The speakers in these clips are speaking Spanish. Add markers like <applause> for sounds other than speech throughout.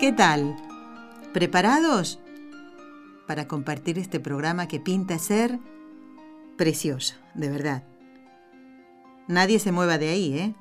¿Qué tal? ¿Preparados? Para compartir este programa que pinta ser precioso, de verdad. Nadie se mueva de ahí, ¿eh?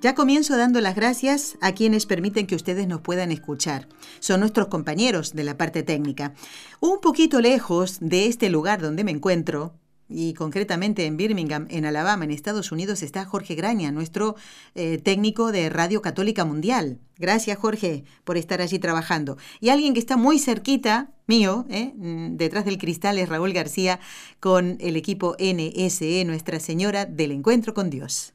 Ya comienzo dando las gracias a quienes permiten que ustedes nos puedan escuchar. Son nuestros compañeros de la parte técnica. Un poquito lejos de este lugar donde me encuentro, y concretamente en Birmingham, en Alabama, en Estados Unidos, está Jorge Graña, nuestro eh, técnico de Radio Católica Mundial. Gracias, Jorge, por estar allí trabajando. Y alguien que está muy cerquita mío, eh, mm, detrás del cristal, es Raúl García, con el equipo NSE, Nuestra Señora del Encuentro con Dios.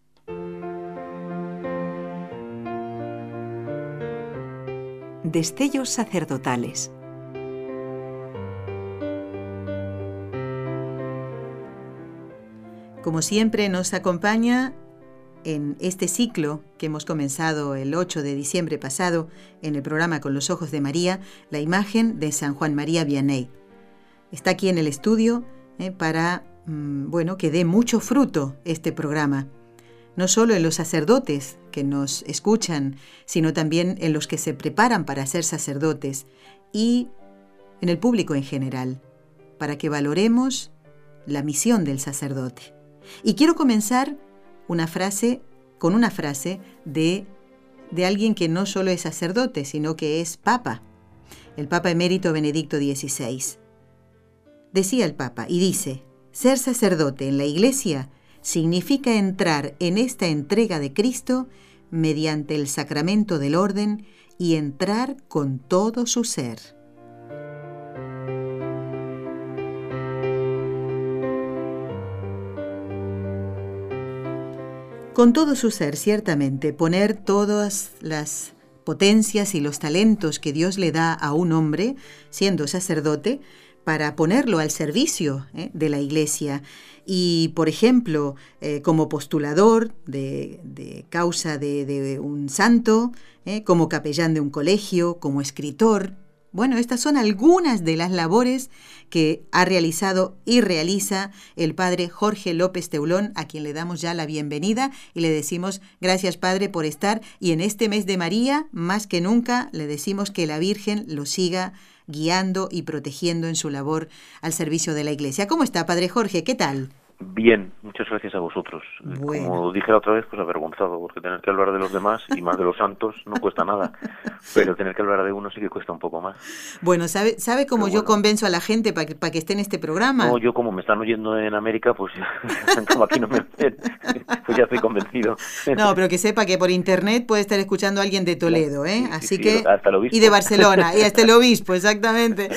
Destellos sacerdotales Como siempre nos acompaña en este ciclo que hemos comenzado el 8 de diciembre pasado en el programa Con los Ojos de María, la imagen de San Juan María Vianney. Está aquí en el estudio eh, para mm, bueno, que dé mucho fruto este programa, no solo en los sacerdotes que nos escuchan, sino también en los que se preparan para ser sacerdotes y en el público en general, para que valoremos la misión del sacerdote. Y quiero comenzar una frase con una frase de, de alguien que no solo es sacerdote, sino que es papa, el Papa emérito Benedicto XVI. Decía el Papa, y dice, ser sacerdote en la Iglesia significa entrar en esta entrega de Cristo mediante el sacramento del orden y entrar con todo su ser. Con todo su ser, ciertamente, poner todas las potencias y los talentos que Dios le da a un hombre, siendo sacerdote, para ponerlo al servicio ¿eh? de la iglesia. Y, por ejemplo, eh, como postulador de, causa de, un santo, ¿eh? como capellán de un colegio, como escritor, bueno, estas son algunas de las labores que ha realizado y realiza el padre Jorge López Teulón, a quien le damos ya la bienvenida y le decimos gracias padre por estar y en este mes de María, más que nunca, le decimos que la Virgen lo siga guiando y protegiendo en su labor al servicio de la Iglesia. ¿Cómo está, padre Jorge? ¿Qué tal? Bien, muchas gracias a vosotros. Como dije la otra vez, pues avergonzado, porque tener que hablar de los demás y más de los santos no cuesta nada, <laughs> pero tener que hablar de uno sí que cuesta un poco más. Bueno, ¿sabe, sabe cómo yo convenzo a la gente para que, para que esté en este programa? No, yo como me están oyendo en América, pues <laughs> como aquí no me <laughs> pues ya estoy convencido. No, pero que sepa que por internet puede estar escuchando a alguien de Toledo, ¿eh? Así que... Hasta el obispo. Y de Barcelona, y hasta el obispo, exactamente.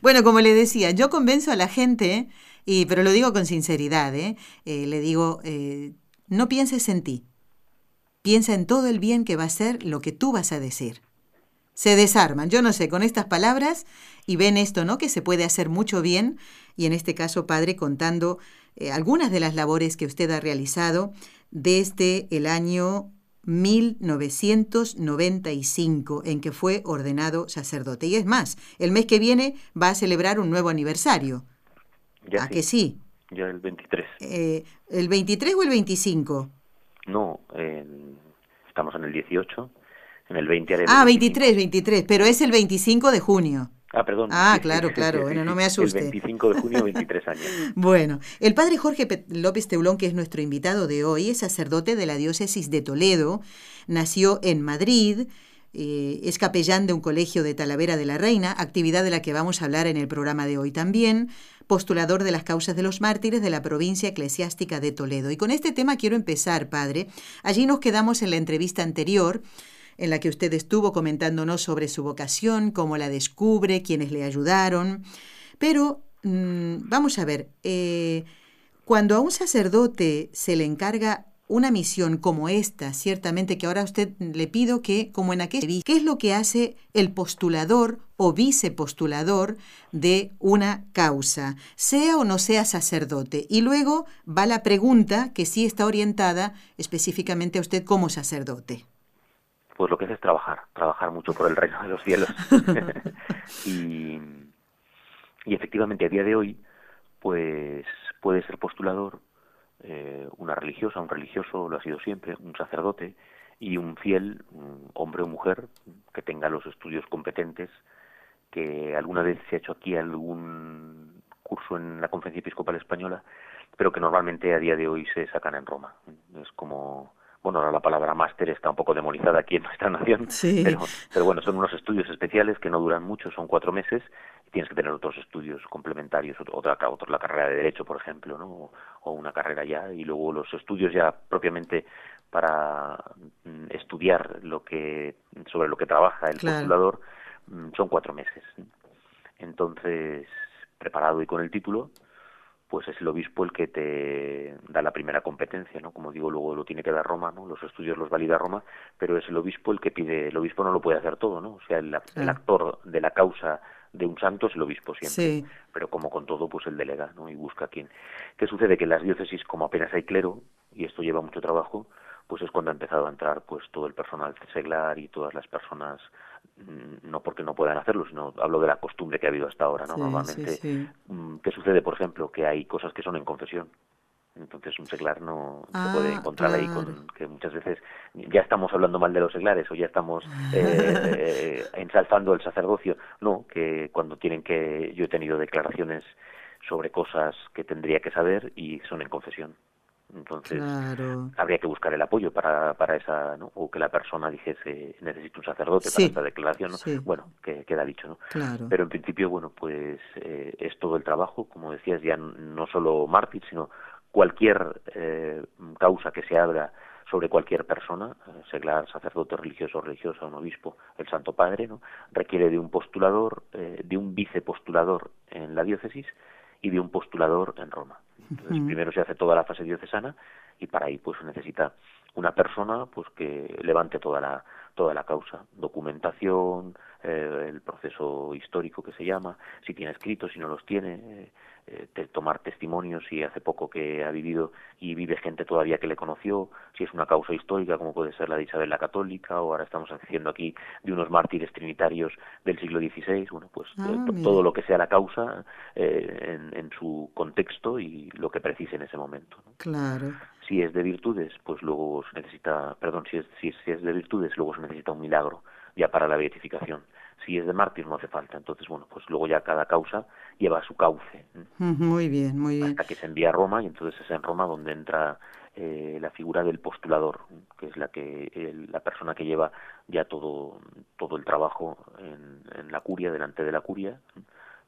bueno, como le decía, yo convenzo a la gente y, pero lo digo con sinceridad, ¿eh? eh le digo, eh, no pienses en ti, piensa en todo el bien que va a ser lo que tú vas a decir. Se desarman, yo no sé, con estas palabras y ven esto, ¿no? Que se puede hacer mucho bien y en este caso, padre, contando eh, algunas de las labores que usted ha realizado desde el año 1995 en que fue ordenado sacerdote. Y es más, el mes que viene va a celebrar un nuevo aniversario. Ya ¿A que sí? Ya el 23. Eh, ¿El 23 o el 25? No, estamos en el 18. En el 20 Ah, 23, 23, pero es el 25 de junio. Ah, perdón. Ah, claro, claro, bueno, no me asuste. El 25 de junio, 23 años. <laughs> bueno, el padre Jorge López Teulón, que es nuestro invitado de hoy, es sacerdote de la diócesis de Toledo, nació en Madrid, eh, es capellán de un colegio de Talavera de la Reina, actividad de la que vamos a hablar en el programa de hoy también, postulador de las causas de los mártires de la provincia eclesiástica de Toledo. Y con este tema quiero empezar, padre. Allí nos quedamos en la entrevista anterior en la que usted estuvo comentándonos sobre su vocación, cómo la descubre, quiénes le ayudaron. Pero mm, vamos a ver, eh, cuando a un sacerdote se le encarga una misión como esta, ciertamente que ahora usted le pido que, como en aquel, ¿qué es lo que hace el postulador o vicepostulador de una causa, sea o no sea sacerdote? Y luego va la pregunta que sí está orientada específicamente a usted como sacerdote. Pues lo que hace es trabajar, trabajar mucho por el reino de los cielos. <laughs> <laughs> y, y efectivamente a día de hoy, pues puede ser postulador eh, una religiosa, un religioso, lo ha sido siempre, un sacerdote y un fiel, un hombre o mujer, que tenga los estudios competentes, que alguna vez se ha hecho aquí algún curso en la Conferencia Episcopal Española, pero que normalmente a día de hoy se sacan en Roma. Es como bueno, ahora la palabra máster está un poco demonizada aquí en nuestra nación, pero, pero, bueno, son unos estudios especiales que no duran mucho, son cuatro meses, y tienes que tener otros estudios complementarios, otra, otra la carrera de Derecho, por ejemplo, ¿no? o una carrera ya, y luego los estudios ya propiamente para mm, estudiar lo que sobre lo que trabaja el postulador mm, son cuatro meses. Entonces, preparado y con el título, pues es el obispo el que te da la primera competencia, ¿no? Como digo, luego lo tiene que dar Roma, ¿no? Los estudios los valida Roma, pero es el obispo el que pide, el obispo no lo puede hacer todo, ¿no? O sea, el, actor de la causa de un santo es el obispo siempre, pero como con todo, pues el delega, ¿no? Y busca a quién. ¿Qué sucede? Que en las diócesis, como apenas hay clero, y esto lleva mucho trabajo, pues es cuando ha empezado a entrar pues todo el personal seglar y todas las personas no porque no puedan hacerlo, sino hablo de la costumbre que ha habido hasta ahora, ¿no? Normalmente, mm, ¿qué sucede, por ejemplo? Que hay cosas que son en confesión. Entonces un seglar no se puede ah, encontrar ahí con que muchas veces ya estamos hablando mal de los seglares o ya estamos <laughs> eh, ensalzando el sacerdocio. No, que cuando tienen que... Yo he tenido declaraciones sobre cosas que tendría que saber y son en confesión. Entonces, habría que buscar el apoyo para, para esa, ¿no? O que la persona dijese, necesito un sacerdote para esta declaración, ¿no? Bueno, que queda dicho, ¿no? Pero en principio, bueno, pues eh, es todo el trabajo, como decías, ya no solo mártir, sino cualquier eh, causa que se abra sobre cualquier persona, eh, seglar, sacerdote religioso, religiosa, un obispo, el Santo Padre, ¿no? requiere de un postulador, de un vicepostulador en la diócesis y de un postulador en Roma. Entonces, primero se hace toda la fase diocesana y para ahí pues necesita una persona pues que levante toda la toda la causa, documentación, eh, el proceso histórico que se llama, si tiene escritos, si no los tiene, eh, eh, tomar testimonios si hace poco que ha vivido y vive gente todavía que le conoció, si es una causa histórica como puede ser la de Isabel la Católica o ahora estamos haciendo aquí de unos mártires trinitarios del siglo XVI, bueno, pues ah, todo lo que sea la causa en, en, su contexto y lo que precise en ese momento. Claro. Si es de virtudes, pues luego se necesita, perdón, si es, si es de virtudes, luego se necesita un milagro ya para la beatificación. Si es de mártir no hace falta. Entonces, bueno, pues luego ya cada causa lleva su cauce. Muy bien, muy bien. Hasta que se envía a Roma y entonces es en Roma donde entra eh, la figura del postulador, que es la que la persona que lleva ya todo todo el trabajo en, en la curia, delante de la curia,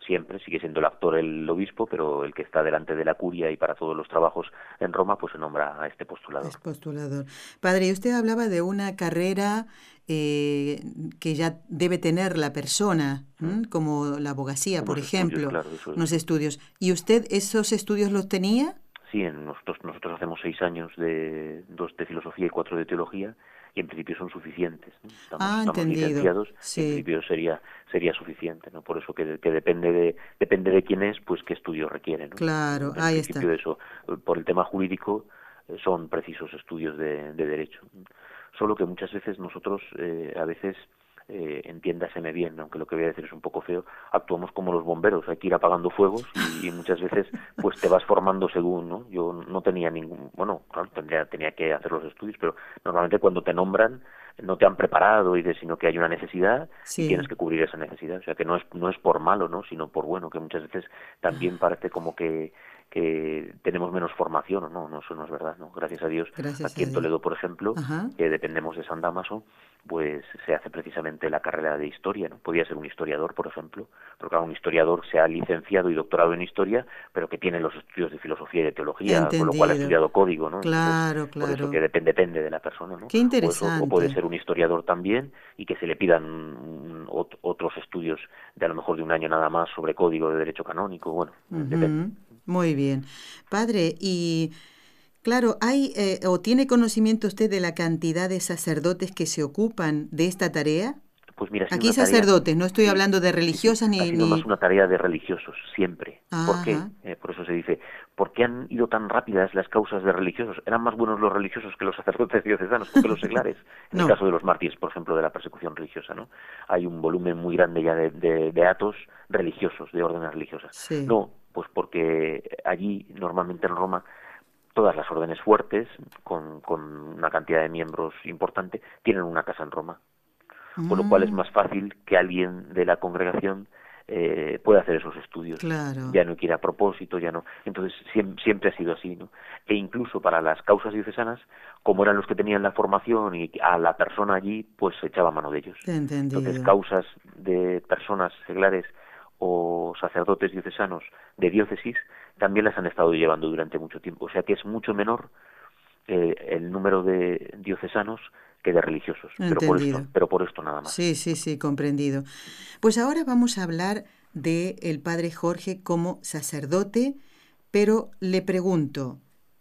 siempre sigue siendo el actor el obispo, pero el que está delante de la curia y para todos los trabajos en Roma, pues se nombra a este postulador. postulador. Padre, usted hablaba de una carrera eh, que ya debe tener la persona, como la abogacía, por ejemplo, unos estudios. ¿Y usted esos estudios los tenía? Sí, nosotros, nosotros hacemos seis años de dos de filosofía y cuatro de teología en principio son suficientes. Estamos, ah, licenciados, en principio sería sería suficiente, ¿no? Por eso que, que, depende de depende de quién es, pues qué estudio requiere, ¿no? Claro, en ahí principio eso, por el tema jurídico eh, son precisos estudios de, de derecho. Solo que muchas veces nosotros eh, a veces eh, entiéndaseme bien, aunque lo que voy a decir es un poco feo, actuamos como los bomberos, hay que ir apagando fuegos y, muchas veces pues te vas formando según, ¿no? Yo no tenía ningún, bueno, claro, tendría, tenía que hacer los estudios, pero normalmente cuando te nombran no te han preparado, y sino que hay una necesidad y tienes que cubrir esa necesidad, o sea que no es, no es por malo, ¿no? Sino por bueno, que muchas veces también <sighs> parece como que que tenemos menos formación, no, no, eso no es verdad, ¿no? Gracias a Dios, aquí en Toledo, por ejemplo, que dependemos de San Damaso, pues se hace precisamente la carrera de historia, ¿no? Podría ser un historiador, por ejemplo, pero claro, un historiador se ha licenciado y doctorado en historia, pero que tiene los estudios de filosofía y de teología, con lo cual ha estudiado código, ¿no? Claro, claro. Por eso que depende, depende de la persona, ¿no? Qué interesante. O, puede ser un historiador también y que se le pidan otros estudios de a lo mejor de un año nada más sobre código de derecho canónico, bueno, depende. Muy bien. Padre, ¿y Claro, hay eh, o tiene conocimiento usted de la cantidad de sacerdotes que se ocupan de esta tarea. Pues mira, aquí sacerdotes, no estoy hablando de religiosas ni, ha sido más una tarea de religiosos siempre. ¿Por qué? Eh, por eso se dice, ¿por qué han ido tan rápidas las causas de religiosos? Eran más buenos los religiosos que los sacerdotes diocesanos, que los <laughs> seglares. En el caso de los mártires, por ejemplo, de la persecución religiosa, ¿no? Hay un volumen muy grande ya de, de, atos religiosos, de órdenes religiosas. No, pues porque allí, normalmente en Roma, todas las órdenes fuertes, con, con una cantidad de miembros importante, tienen una casa en Roma con lo cual es mm. más fácil que alguien de la congregación eh, pueda hacer esos estudios. Ya no quiere a propósito, ya no. Entonces siempre, ha sido así, ¿no? E incluso para las causas diocesanas, como eran los que tenían la formación y a la persona allí, pues se echaba mano de ellos. Entonces causas de personas seglares o sacerdotes diocesanos de diócesis también las han estado llevando durante mucho tiempo. O sea que es mucho menor eh, el número de diocesanos que de religiosos, pero por, esto, pero por esto nada más. Sí, sí, sí, comprendido. Pues ahora vamos a hablar de el padre Jorge como sacerdote, pero le pregunto,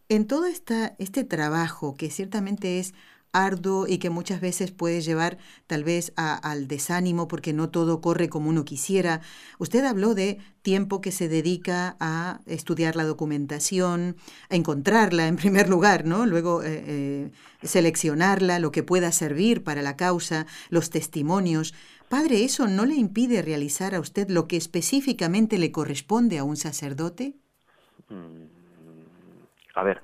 en todo esta, este trabajo que ciertamente es arduo y que muchas veces puede llevar tal vez al desánimo porque no todo corre como uno quisiera. Usted habló de tiempo que se dedica a estudiar la documentación, a encontrarla en primer lugar, ¿no? Luego eh, eh, seleccionarla, lo que pueda servir para la causa, los testimonios. Padre, ¿eso no le impide realizar a usted lo que específicamente le corresponde a un sacerdote? A ver,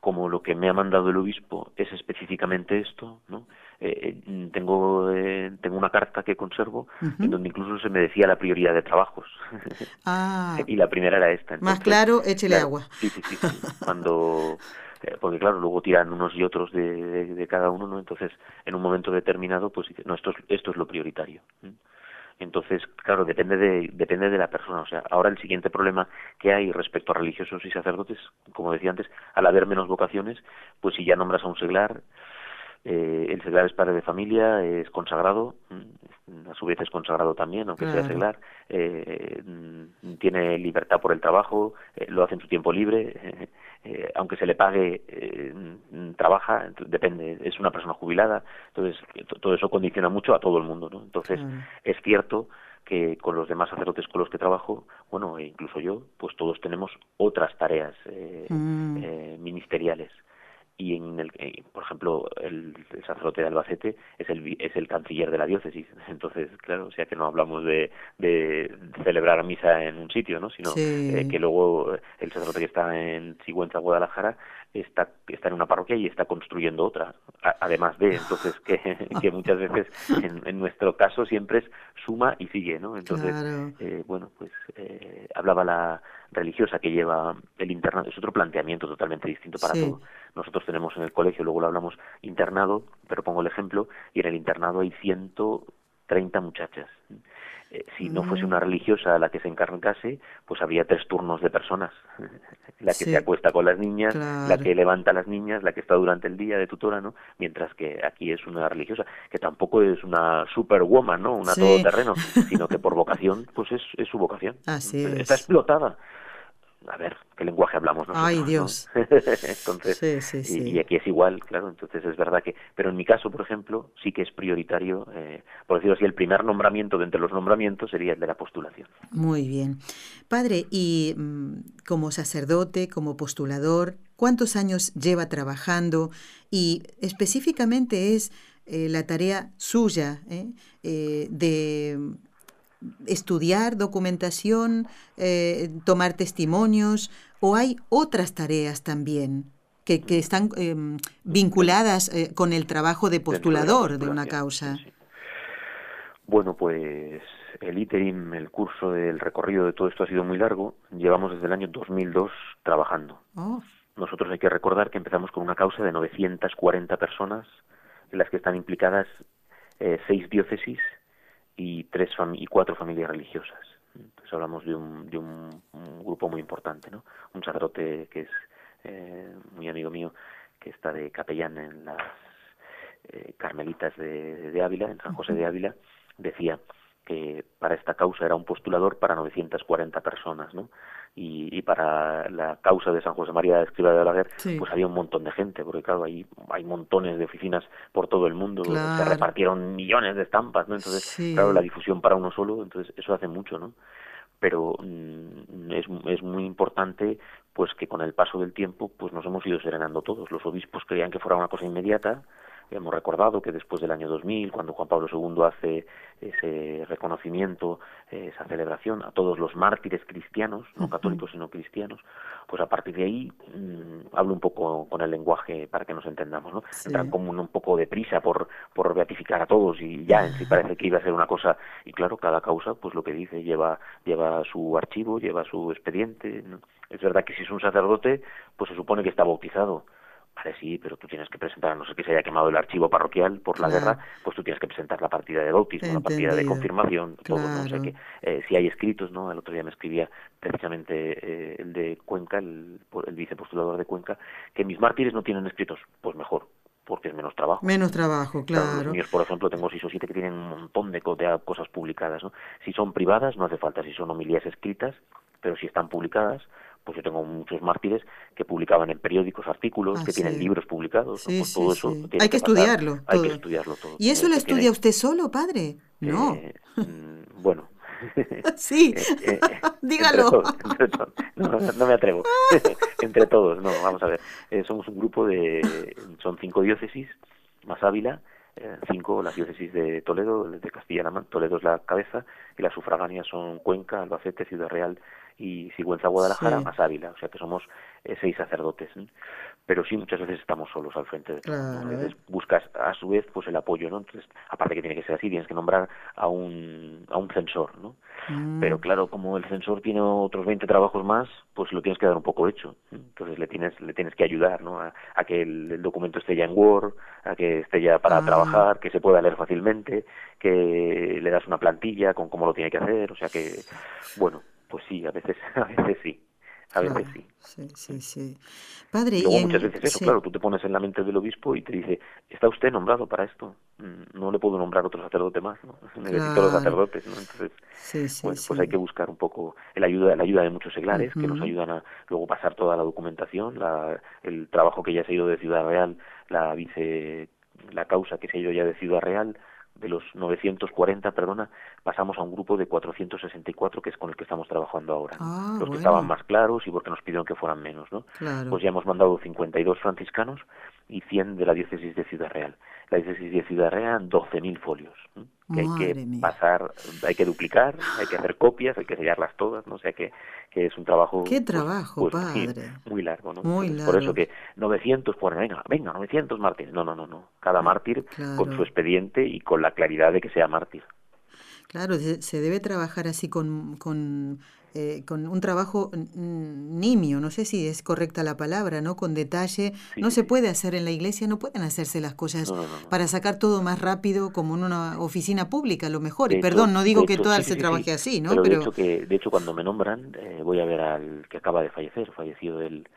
como lo que me ha mandado el obispo es específicamente esto, ¿no? Eh, eh, tengo eh, tengo una carta que conservo en donde incluso se me decía la prioridad de trabajos. Ah, <laughs> y la primera era esta más claro échele agua. sí sí sí, cuando porque claro luego tiran unos y otros de, de, cada uno no entonces en un momento determinado pues no esto es esto es lo prioritario entonces, claro, depende de, depende de la persona. O sea, ahora el siguiente problema que hay respecto a religiosos y sacerdotes, como decía antes, al haber menos vocaciones, pues si ya nombras a un seglar, eh, el seglar es padre de familia, es consagrado, mm, a su vez es consagrado también, aunque sea seglar, eh, mm, tiene libertad por el trabajo, eh, lo hace en su tiempo libre, <laughs> aunque se le pague, mm, trabaja, depende, es una persona jubilada, entonces todo eso condiciona mucho a todo el mundo, ¿no? Entonces es cierto que con los demás sacerdotes con los que trabajo, bueno, e incluso yo, pues todos tenemos otras tareas ministeriales y en el eh, por ejemplo el, sacerdote de Albacete es el es el canciller de la diócesis. <laughs> Entonces claro o sea que no hablamos de, de celebrar misa en un sitio no sino eh, que luego el sacerdote que está en Sigüenza Guadalajara está está en una parroquia y está construyendo otra además de entonces que, <laughs> que muchas veces en, nuestro caso siempre es suma y sigue no entonces eh, bueno pues hablaba la religiosa que lleva el internado es otro planteamiento totalmente distinto para todo nosotros tenemos en el colegio, luego lo hablamos, internado, pero pongo el ejemplo, y en el internado hay 130 muchachas. Eh, si no fuese una mm. religiosa la que se encargase, pues habría tres turnos de personas. <laughs> la que se acuesta con las niñas, la que levanta a las niñas, la que está durante el día de tutora, ¿no? Mientras que aquí es una religiosa, que tampoco es una superwoman, ¿no? Una todoterreno, <laughs> sino que por vocación, pues es, es su vocación. Así está explotada a ver, ¿qué lenguaje hablamos nosotros? Ay, Dios. <laughs> entonces, Y, aquí es igual, claro, entonces es verdad que, pero en mi caso, por ejemplo, sí que es prioritario, eh, por decirlo así, el primer nombramiento de entre los nombramientos sería el de la postulación. Muy bien. Padre, y mm, como sacerdote, como postulador, ¿cuántos años lleva trabajando? Y específicamente es eh, la tarea suya eh, de estudiar documentación, eh, tomar testimonios, o hay otras tareas también que, que están em, vinculadas eh, con el trabajo de postulador de, una causa. Bueno, pues el ITERIM, el curso, el recorrido de todo esto ha sido muy largo. Llevamos desde el año 2002 trabajando. Oh. Nosotros hay que recordar que empezamos con una causa de 940 personas, en las que están implicadas eh, seis diócesis y tres y cuatro familias religiosas. Entonces hablamos de un, de un, grupo muy importante, ¿no? Un sacerdote que es eh, muy amigo mío, que está de capellán en las eh, Carmelitas de, de, Ávila, en San José de Ávila, decía que para esta causa era un postulador para 940 personas, ¿no? Y, para la causa de San José María de Escriba de Balaguer, pues había un montón de gente, porque claro, hay, hay montones de oficinas por todo el mundo, se repartieron millones de estampas, ¿no? Entonces, claro, la difusión para uno solo, entonces eso hace mucho, ¿no? Pero mm, es, es muy importante pues que con el paso del tiempo pues nos hemos ido serenando todos. Los obispos creían que fuera una cosa inmediata, Hemos recordado que después del año 2000, cuando Juan Pablo II hace ese reconocimiento, esa celebración a todos los mártires cristianos, no católicos sino cristianos, pues a partir de ahí mm, hablo un poco con el lenguaje para que nos entendamos, ¿no? Entran como un, poco de prisa por, por beatificar a todos y ya en sí parece que iba a ser una cosa, y claro, cada causa, pues lo que dice, lleva, lleva su archivo, lleva su expediente, Es verdad que si es un sacerdote, pues se supone que está bautizado, Vale, sí, pero tú tienes que presentar, no sé que se haya quemado el archivo parroquial por la guerra, pues tú tienes que presentar la partida de bautismo, la partida de confirmación, todo, ¿no? O sea que eh, si hay escritos, ¿no? El otro día me escribía precisamente eh, el de Cuenca, el, el vicepostulador de Cuenca, que mis mártires no tienen escritos, pues mejor, porque es menos trabajo. Menos trabajo, claro. los míos, por ejemplo, tengo seis o siete que tienen un montón de, de cosas publicadas. ¿no? Si son privadas, no hace falta. Si son homilías escritas, pero si están publicadas, pues yo tengo muchos mártires que publicaban en periódicos artículos, que tienen libros publicados, pues todo eso hay que, estudiarlo. Todo. Hay que estudiarlo todo. ¿Y eso lo estudia usted solo, padre? No. Eh, bueno. <laughs> sí, <laughs> eh, eh, <laughs> dígalo. no, me atrevo. entre todos, no, vamos a ver. somos un grupo de, son cinco diócesis, más Ávila, cinco las diócesis de Toledo, de Castilla-La Mancha, Toledo es la cabeza, y las sufragáneas son Cuenca, Albacete, Ciudad Real y Sigüenza Guadalajara más Ávila, o sea que somos eh, seis sacerdotes. Pero sí, muchas veces estamos solos al frente de todo. buscas a su vez pues el apoyo, ¿no? Entonces, aparte que tiene que ser así, tienes que nombrar a un, a un censor, ¿no? Mm. Pero claro, como el censor tiene otros 20 trabajos más, pues lo tienes que dar un poco hecho. Entonces le tienes, le tienes que ayudar, ¿no? A, que el, documento esté ya en Word, a que esté ya para ah. trabajar, que se pueda leer fácilmente, que le das una plantilla con cómo lo tiene que hacer, o sea que, bueno, pues sí, a veces, <laughs> a veces sí. A veces sí. Sí, sí, sí. Padre, y luego muchas veces eso, claro, tú te pones en la mente del obispo y te dice, ¿está usted nombrado para esto? Mm, no le puedo nombrar otro sacerdote más, ¿no? <laughs> Necesito los sacerdotes, ¿no? Entonces, sí, pues hay que buscar un poco el ayuda, la ayuda de muchos seglares que nos ayudan a luego pasar toda la documentación, la, el trabajo que ya se ha ido de Ciudad Real, la vice, la causa que se ha ido ya de Ciudad Real, de los 940, perdona, pasamos a un grupo de 464 que es con el que estamos trabajando ahora. Ah, los que estaban más claros y porque nos pidieron que fueran menos, ¿no? Pues ya hemos mandado 52 franciscanos y 100 de la diócesis de Ciudad Real. La diócesis de Ciudad Real, 12.000 folios. Que hay que pasar, hay que duplicar, hay que hacer copias, hay que sellarlas todas, ¿no? O sea que, que es un trabajo... ¡Qué pues, trabajo, pues, padre! muy largo, ¿no? Muy largo. Por eso que 900, pues venga, venga, 900 mártires. No, no, no, no. Cada mártir con su expediente y con la claridad de que sea mártir. Claro, se debe trabajar así con, con eh, con un trabajo nimio, no sé si es correcta la palabra, ¿no? Con detalle. no se puede hacer en la iglesia, no pueden hacerse las cosas para sacar todo más rápido como en una oficina pública, lo mejor. y perdón, no digo que todas se trabaje así, ¿no? Pero, De, hecho que, de hecho, cuando me nombran, eh, voy a ver al que acaba de fallecer, fallecido el,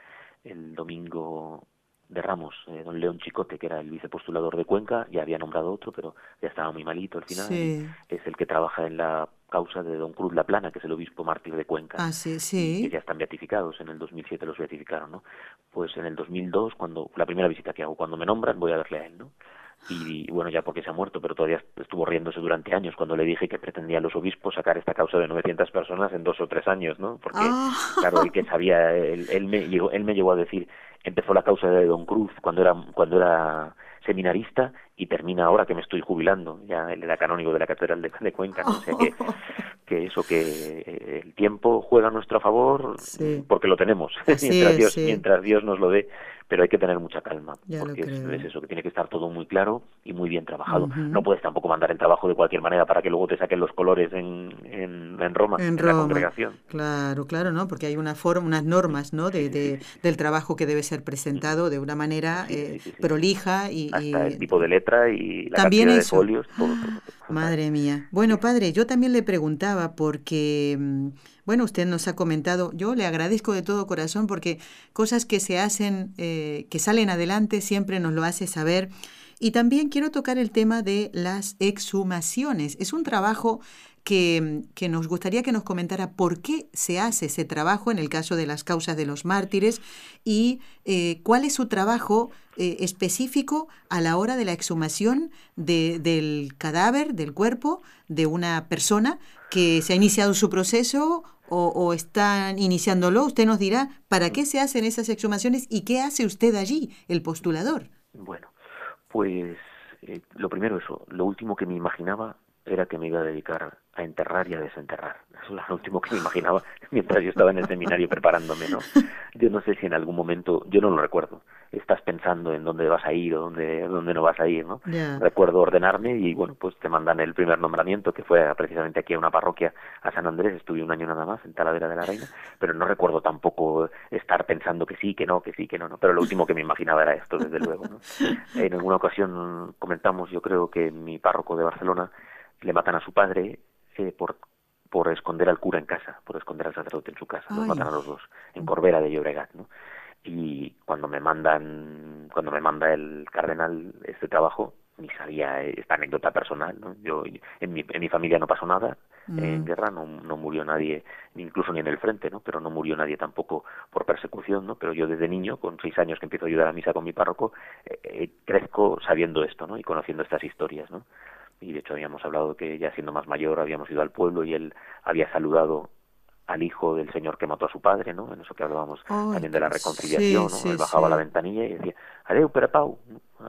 el domingo de Ramos, eh, don León Chicote, que era el vicepostulador de Cuenca, ya había nombrado otro, pero ya estaba muy malito al final. Es el que trabaja en la causa de don Cruz La Plana, que es el obispo mártir de Cuenca. Ah, sí, sí. Que ya están beatificados, en el 2007 los beatificaron, ¿no? Pues en el 2002, cuando la primera visita que hago, cuando me nombran, voy a verle a él, ¿no? y, bueno, ya porque se ha muerto, pero todavía estuvo riéndose durante años cuando le dije que pretendía los obispos sacar esta causa de 900 personas en dos o tres años, ¿no? Porque, ah. claro, el que sabía, él, él, me llegó, él me llegó a decir, empezó la causa de Don Cruz cuando era, cuando era seminarista y termina ahora que me estoy jubilando, ya él era canónigo de la Catedral de, Cuenca, o sea que, <laughs> que eso, que eh, el tiempo juega a nuestro favor porque lo tenemos, <laughs> mientras, Dios, mientras Dios nos lo dé, pero hay que tener mucha calma, porque es, eso, que tiene que estar todo muy claro y muy bien trabajado. No puedes tampoco mandar el trabajo de cualquier manera para que luego te saquen los colores en, en, Roma, en, la congregación. Claro, claro, ¿no? Porque hay una forma, unas normas, ¿no? De, del trabajo que debe ser presentado de una manera eh, prolija y... Hasta el tipo de letra y la ¿También cantidad de folios, todo, Madre mía. Bueno, padre, yo también le preguntaba porque... Mm, bueno, usted nos ha comentado, yo le agradezco de todo corazón porque cosas que se hacen, eh, que salen adelante, siempre nos lo hace saber. Y también quiero tocar el tema de las exhumaciones. Es un trabajo que, nos gustaría que nos comentara por qué se hace ese trabajo en el caso de las causas de los mártires y eh, cuál es su trabajo eh, específico a la hora de la exhumación de, del cadáver, del cuerpo de una persona que se ha iniciado su proceso o, o, están iniciándolo. Usted nos dirá para qué se hacen esas exhumaciones y qué hace usted allí, el postulador. Bueno, pues eh, lo primero eso, lo último que me imaginaba era que me iba a dedicar a enterrar y a desenterrar. Eso es lo último que me imaginaba <laughs> mientras yo estaba en el seminario preparándome, ¿no? Yo no sé si en algún momento, yo no lo recuerdo, estás pensando en dónde vas a ir o dónde, dónde no vas a ir, ¿no? Recuerdo ordenarme y, bueno, pues te mandan el primer nombramiento, que fue precisamente aquí a una parroquia, a San Andrés, estuve un año nada más, en Talavera de la Reina, pero no recuerdo tampoco estar pensando que sí, que no, que sí, que no, no. Pero lo último que me imaginaba era esto, desde luego, ¿no? En alguna ocasión comentamos, yo creo que mi párroco de Barcelona le matan a su padre eh, por por esconder al cura en casa, por esconder al sacerdote en su casa, los matan a los dos, en Corbera de Llobregat, ¿no? Y cuando me mandan, cuando me manda el cardenal este trabajo, ni sabía esta anécdota personal, ¿no? Yo, en mi, en mi familia no pasó nada, en mm. guerra no, no murió nadie, incluso ni en el frente, ¿no? Pero no murió nadie tampoco por persecución, ¿no? Pero yo desde niño, con seis años que empiezo a ayudar a misa con mi párroco, eh, eh, crezco sabiendo esto, ¿no? Y conociendo estas historias, ¿no? Y de hecho habíamos hablado que ya siendo más mayor habíamos ido al pueblo y él había saludado al hijo del señor que mató a su padre, ¿no? En eso que hablábamos también de la reconciliación, ¿no? él bajaba la ventanilla y decía, adiós, Pedro Pau,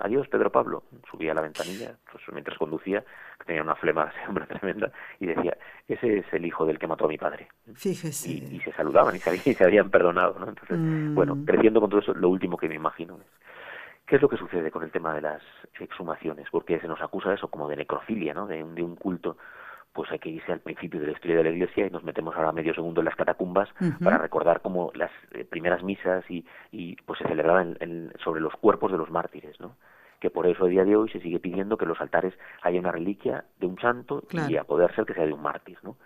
adiós, Pedro Pablo. Subía a la ventanilla, pues, mientras conducía, que tenía una flema <laughs> tremenda, y decía, ese es el hijo del que mató a mi padre. Fíjese. Y, se saludaban y se, y se, habían perdonado, ¿no? Entonces, mm. bueno, creciendo con todo eso, lo último que me imagino es ¿Qué es lo que sucede con el tema de las exhumaciones? Porque se nos acusa de eso como de necrofilia, ¿no? De, un culto. Pues hay que irse al principio de la historia de la Iglesia y nos metemos ahora medio segundo en las catacumbas para recordar cómo las eh, primeras misas y, y pues se celebraban sobre los cuerpos de los mártires, ¿no? Que por eso a día de hoy se sigue pidiendo que en los altares haya una reliquia de un santo y a poder ser que sea de un mártir, ¿no?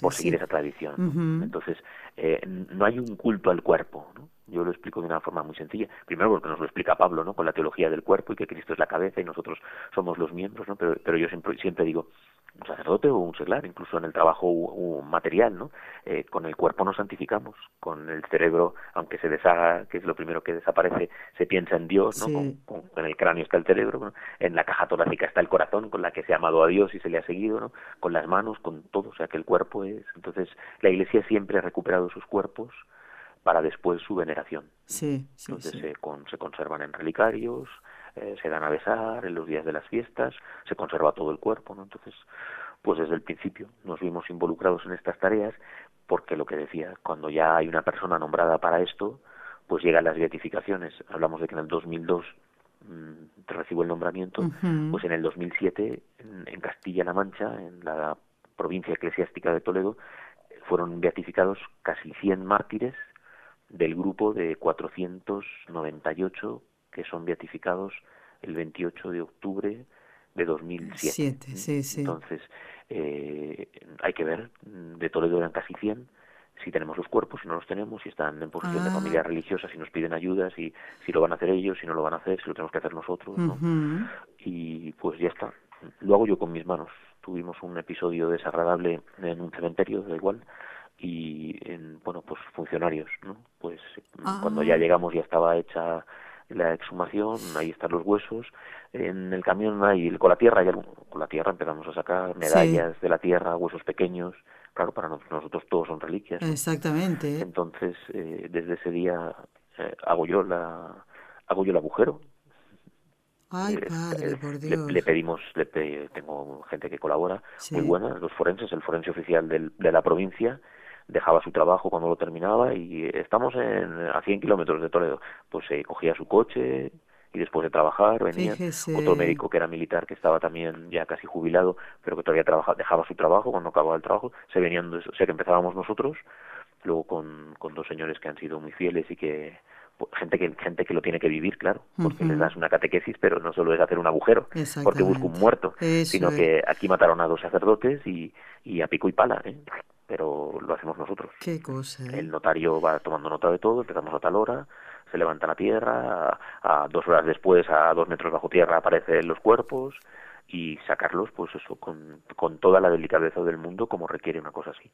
por seguir esa tradición. Entonces, eh, no hay un culto al cuerpo, ¿no? Yo lo explico de una forma muy sencilla. Primero porque nos lo explica Pablo, ¿no? Con la teología del cuerpo y que Cristo es la cabeza y nosotros somos los miembros, ¿no? Pero, pero yo siempre, siempre digo, un sacerdote o un seglar, incluso en el trabajo material, ¿no? Eh, con el cuerpo nos santificamos, con el cerebro, aunque se deshaga, que es lo primero que desaparece, se piensa en Dios, ¿no? en el cráneo está el cerebro, en la caja torácica está el corazón, con la que se ha amado a Dios y se le ha seguido, ¿no? Con las manos, con todo, o sea que el cuerpo es. Entonces, la Iglesia siempre ha recuperado sus cuerpos para después su veneración. Sí, Entonces Se, se, conservan en relicarios, eh, se dan a besar en los días de las fiestas, se conserva todo el cuerpo, ¿no? Entonces, pues desde el principio nos vimos involucrados en estas tareas porque lo que decía, cuando ya hay una persona nombrada para esto, pues llegan las beatificaciones. Hablamos de que en el 2002 mmm, recibo el nombramiento, pues en el 2007 en, en Castilla-La Mancha, en la provincia eclesiástica de Toledo, fueron beatificados casi 100 mártires del grupo de 498 que son beatificados el 28 de octubre de 2007. sí, sí. Entonces, eh, hay que ver, de Toledo eran casi 100, si tenemos los cuerpos, si no los tenemos, si están en posición de ah. familia religiosa, si nos piden ayuda, si, si lo van a hacer ellos, si no lo van a hacer, si lo tenemos que hacer nosotros. ¿no? Y pues ya está. Lo hago yo con mis manos. Tuvimos un episodio desagradable en un cementerio, da igual, y en, bueno pues funcionarios no pues cuando ya ah. llegamos ya estaba hecha la exhumación ahí están los huesos en el camión hay con la tierra ya con la tierra empezamos a sacar medallas de la tierra huesos pequeños claro para nosotros todos son reliquias exactamente. Entonces eh, desde ese día eh, hago yo la hago yo el agujero. Ay, eh, padre, por Dios. Le, pedimos, le tengo gente que colabora, muy buena, los forenses, el forense oficial del, de la provincia, dejaba su trabajo cuando lo terminaba y estamos en, a 100 kilómetros de Toledo. Pues se cogía su coche y después de trabajar venía otro médico que era militar que estaba también ya casi jubilado pero que todavía trabajaba, dejaba su trabajo cuando acababa el trabajo. Se venían o sea que empezábamos nosotros luego con, con dos señores que han sido muy fieles y que pues, gente que gente que lo tiene que vivir claro porque les das una catequesis pero no solo es hacer un agujero porque busca un muerto sino que aquí mataron a dos sacerdotes y, y a pico y pala ¿eh? Pero lo hacemos nosotros. Qué cosa. ¿eh? El notario va tomando nota de todo, empezamos a tal hora, se levanta la tierra, a, dos horas después, a dos metros bajo tierra, aparecen los cuerpos, y sacarlos, pues eso, con, con toda la delicadeza del mundo como requiere una cosa así.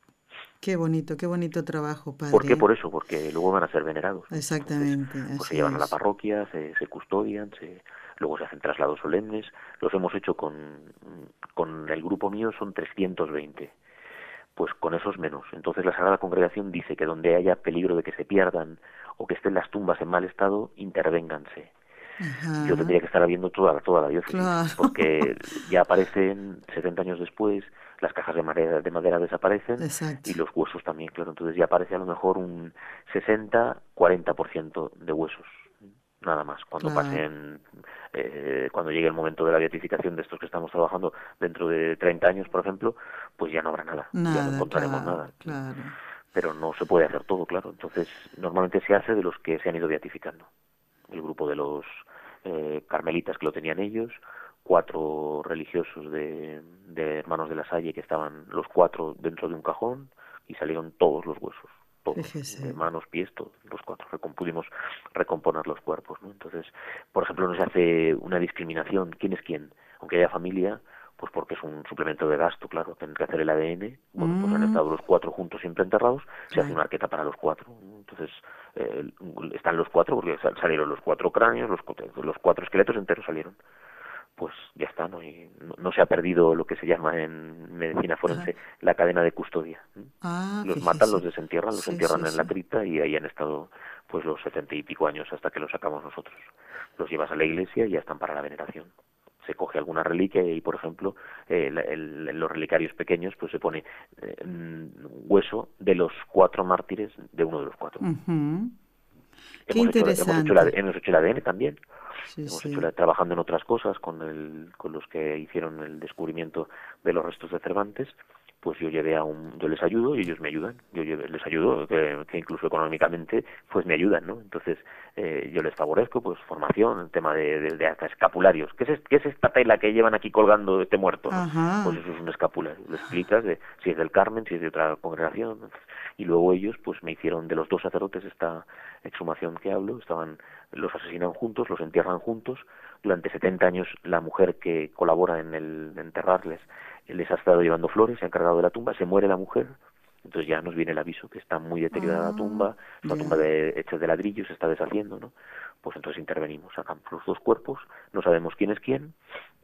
Qué bonito, qué bonito trabajo, padre. ¿Por qué? Por eso, porque luego van a ser venerados. Exactamente. pues se llevan a la parroquia, se, se custodian, se, luego se hacen traslados solemnes. Los hemos hecho con, con el grupo mío, son 320 pues con esos menos. Entonces la Sagrada Congregación dice que donde haya peligro de que se pierdan o que estén las tumbas en mal estado, intervénganse. Yo tendría que estar viendo toda, toda la diócesis, porque <laughs> ya aparecen 70 años después, las cajas de madera, de madera desaparecen y los huesos también, claro. Entonces ya aparece a lo mejor un 60-40% de huesos nada más. Cuando pasen, eh, cuando llegue el momento de la beatificación de estos que estamos trabajando dentro de 30 años, por ejemplo, pues ya no habrá nada, ya no encontraremos nada. Pero no se puede hacer todo, claro. Entonces, normalmente se hace de los que se han ido beatificando. El grupo de los eh, carmelitas que lo tenían ellos, cuatro religiosos de, de hermanos de la Salle que estaban los cuatro dentro de un cajón y salieron todos los huesos todos, manos, pies, todos, los cuatro, pudimos recomponer los cuerpos, ¿no? Entonces, por ejemplo, no se hace una discriminación, ¿quién es quién? Aunque haya familia, pues porque es un suplemento de gasto, claro, tener que hacer el ADN, bueno, pues han mm. estado los cuatro juntos siempre enterrados, se hace una arqueta para los cuatro, entonces eh, están los cuatro porque salieron los cuatro cráneos, los, los cuatro esqueletos enteros salieron pues ya está, ¿no? Y no, se ha perdido lo que se llama en medicina forense la cadena de custodia. Ah, los matan, los desentierran, los entierran en la cripta y ahí han estado pues los setenta y pico años hasta que los sacamos nosotros. Los llevas a la iglesia y ya están para la veneración. Se coge alguna reliquia y, por ejemplo, eh, los relicarios pequeños, pues se pone eh, hueso de los cuatro mártires de uno de los cuatro. Qué interesante. hemos hecho el ADN también. Hemos hecho trabajando en otras cosas con, el, con los que hicieron el descubrimiento de los restos de Cervantes pues yo llevé a un, yo les ayudo y ellos me ayudan, yo les ayudo, que, incluso económicamente pues me ayudan, ¿no? Entonces eh, yo les favorezco pues formación, el tema de, de, hasta escapularios, ¿Qué es, ¿qué es esta tela que llevan aquí colgando este muerto? Pues eso es un escapulario, le explicas de si es del Carmen, si es de otra congregación, y luego ellos pues me hicieron de los dos sacerdotes esta exhumación que hablo, estaban, los asesinan juntos, los entierran juntos, durante 70 años la mujer que colabora en el enterrarles les ha estado llevando flores, se ha encargado de la tumba, se muere la mujer, entonces ya nos viene el aviso que está muy deteriorada la ah, tumba, la tumba de, hecha de ladrillo, se está deshaciendo, ¿no? Pues entonces intervenimos, sacamos los dos cuerpos, no sabemos quién es quién,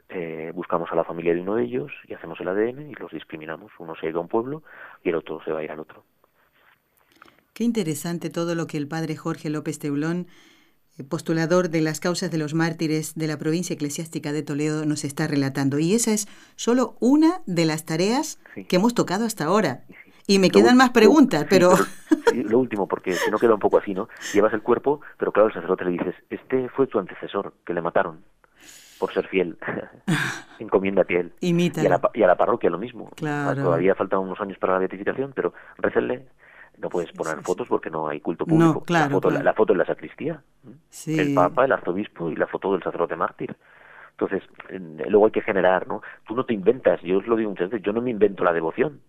eh, buscamos a la familia de uno de ellos y hacemos el ADN y los discriminamos. Uno se ha ido a un pueblo y el otro se va a ir al otro. Qué interesante todo lo que el padre Jorge López Teulón postulador de las causas de los mártires de la provincia eclesiástica de Toledo, nos está relatando. Y esa es solo una de las tareas que hemos tocado hasta ahora. Y me quedan más preguntas, pero... lo último, porque si no queda un poco así, ¿no? Llevas el cuerpo, pero claro, el sacerdote le dices, este fue tu antecesor, que le mataron por ser fiel. <laughs> Encomienda piel. Imita. Y a, la, y a la parroquia lo mismo. Claro. Todavía faltan unos años para la beatificación, pero récenle no puedes poner fotos porque no hay culto público. la, foto, la, foto en la sacristía. El Papa, el Arzobispo y la foto del sacerdote mártir. Entonces, luego hay que generar, ¿no? Tú no te inventas, yo os lo digo muchas veces, yo no me invento la devoción.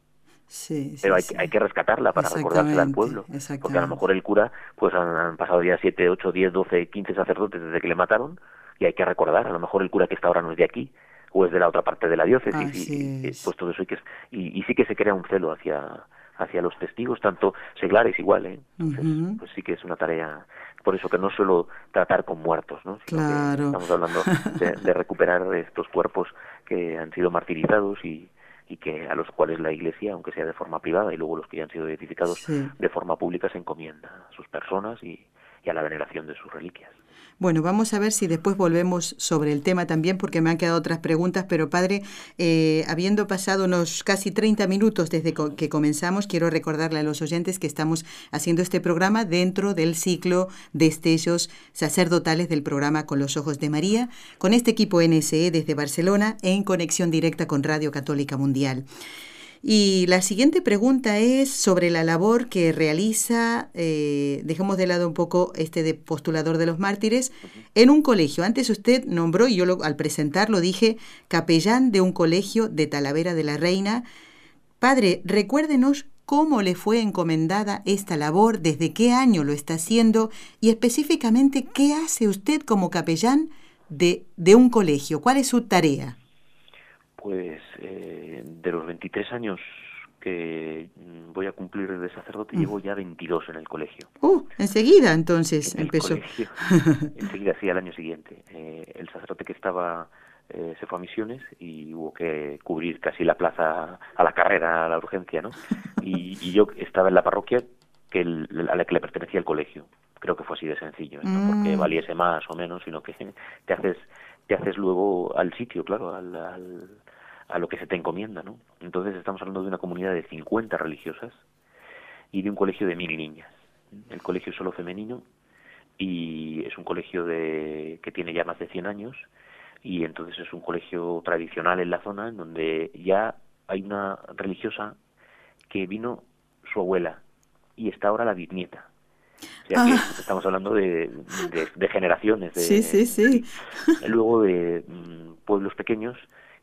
Sí, pero hay, hay, que rescatarla para recordársela al pueblo. Porque a lo mejor el cura, pues han, pasado ya 7, 8, 10, 12, 15 sacerdotes desde que le mataron y hay que recordar. A lo mejor el cura que está ahora no es de aquí o es de la otra parte de la diócesis. Y, pues todo eso hay que, y, y sí que se crea un celo hacia, hacia los testigos, tanto seglares igual, ¿eh? pues sí que es una tarea, por eso que no solo tratar con muertos, ¿no? estamos hablando de, recuperar estos cuerpos que han sido martirizados y, y que a los cuales la Iglesia, aunque sea de forma privada, y luego los que ya han sido edificados de forma pública, se encomienda a sus personas y, y a la veneración de sus reliquias. Bueno, vamos a ver si después volvemos sobre el tema también, porque me han quedado otras preguntas, pero padre, eh, habiendo pasado unos casi 30 minutos desde que comenzamos, quiero recordarle a los oyentes que estamos haciendo este programa dentro del ciclo de estellos sacerdotales del programa Con los Ojos de María, con este equipo NSE desde Barcelona en conexión directa con Radio Católica Mundial. Y la siguiente pregunta es sobre la labor que realiza, eh, dejemos de lado un poco este de postulador de los mártires, en un colegio. Antes usted nombró, y yo al presentarlo dije, capellán de un colegio de Talavera de la Reina. Padre, recuérdenos cómo le fue encomendada esta labor, desde qué año lo está haciendo y específicamente qué hace usted como capellán de, de un colegio, cuál es su tarea. Pues eh, de los 23 años que mm, voy a cumplir de sacerdote, mm. llevo ya 22 en el colegio. ¡Uh! Enseguida entonces en empezó. <laughs> enseguida, sí, al año siguiente. Eh, el sacerdote que estaba eh, se fue a misiones y hubo que cubrir casi la plaza a la carrera, a la urgencia, ¿no? Y, yo estaba en la parroquia que a la que le pertenecía el colegio. Creo que fue así de sencillo, no porque mm. valiese más o menos, sino que te haces te haces luego al sitio, claro, al, al a lo que se te encomienda, ¿no? Entonces estamos hablando de una comunidad de 50 religiosas y de un colegio de mil niñas. El colegio es solo femenino y es un colegio de, que tiene ya más de 100 años y entonces es un colegio tradicional en la zona en donde ya hay una religiosa que vino su abuela y está ahora la bisnieta. O sea que ah. estamos hablando de, de, generaciones. De, sí, sí, sí. <laughs> Luego de mm, pueblos pequeños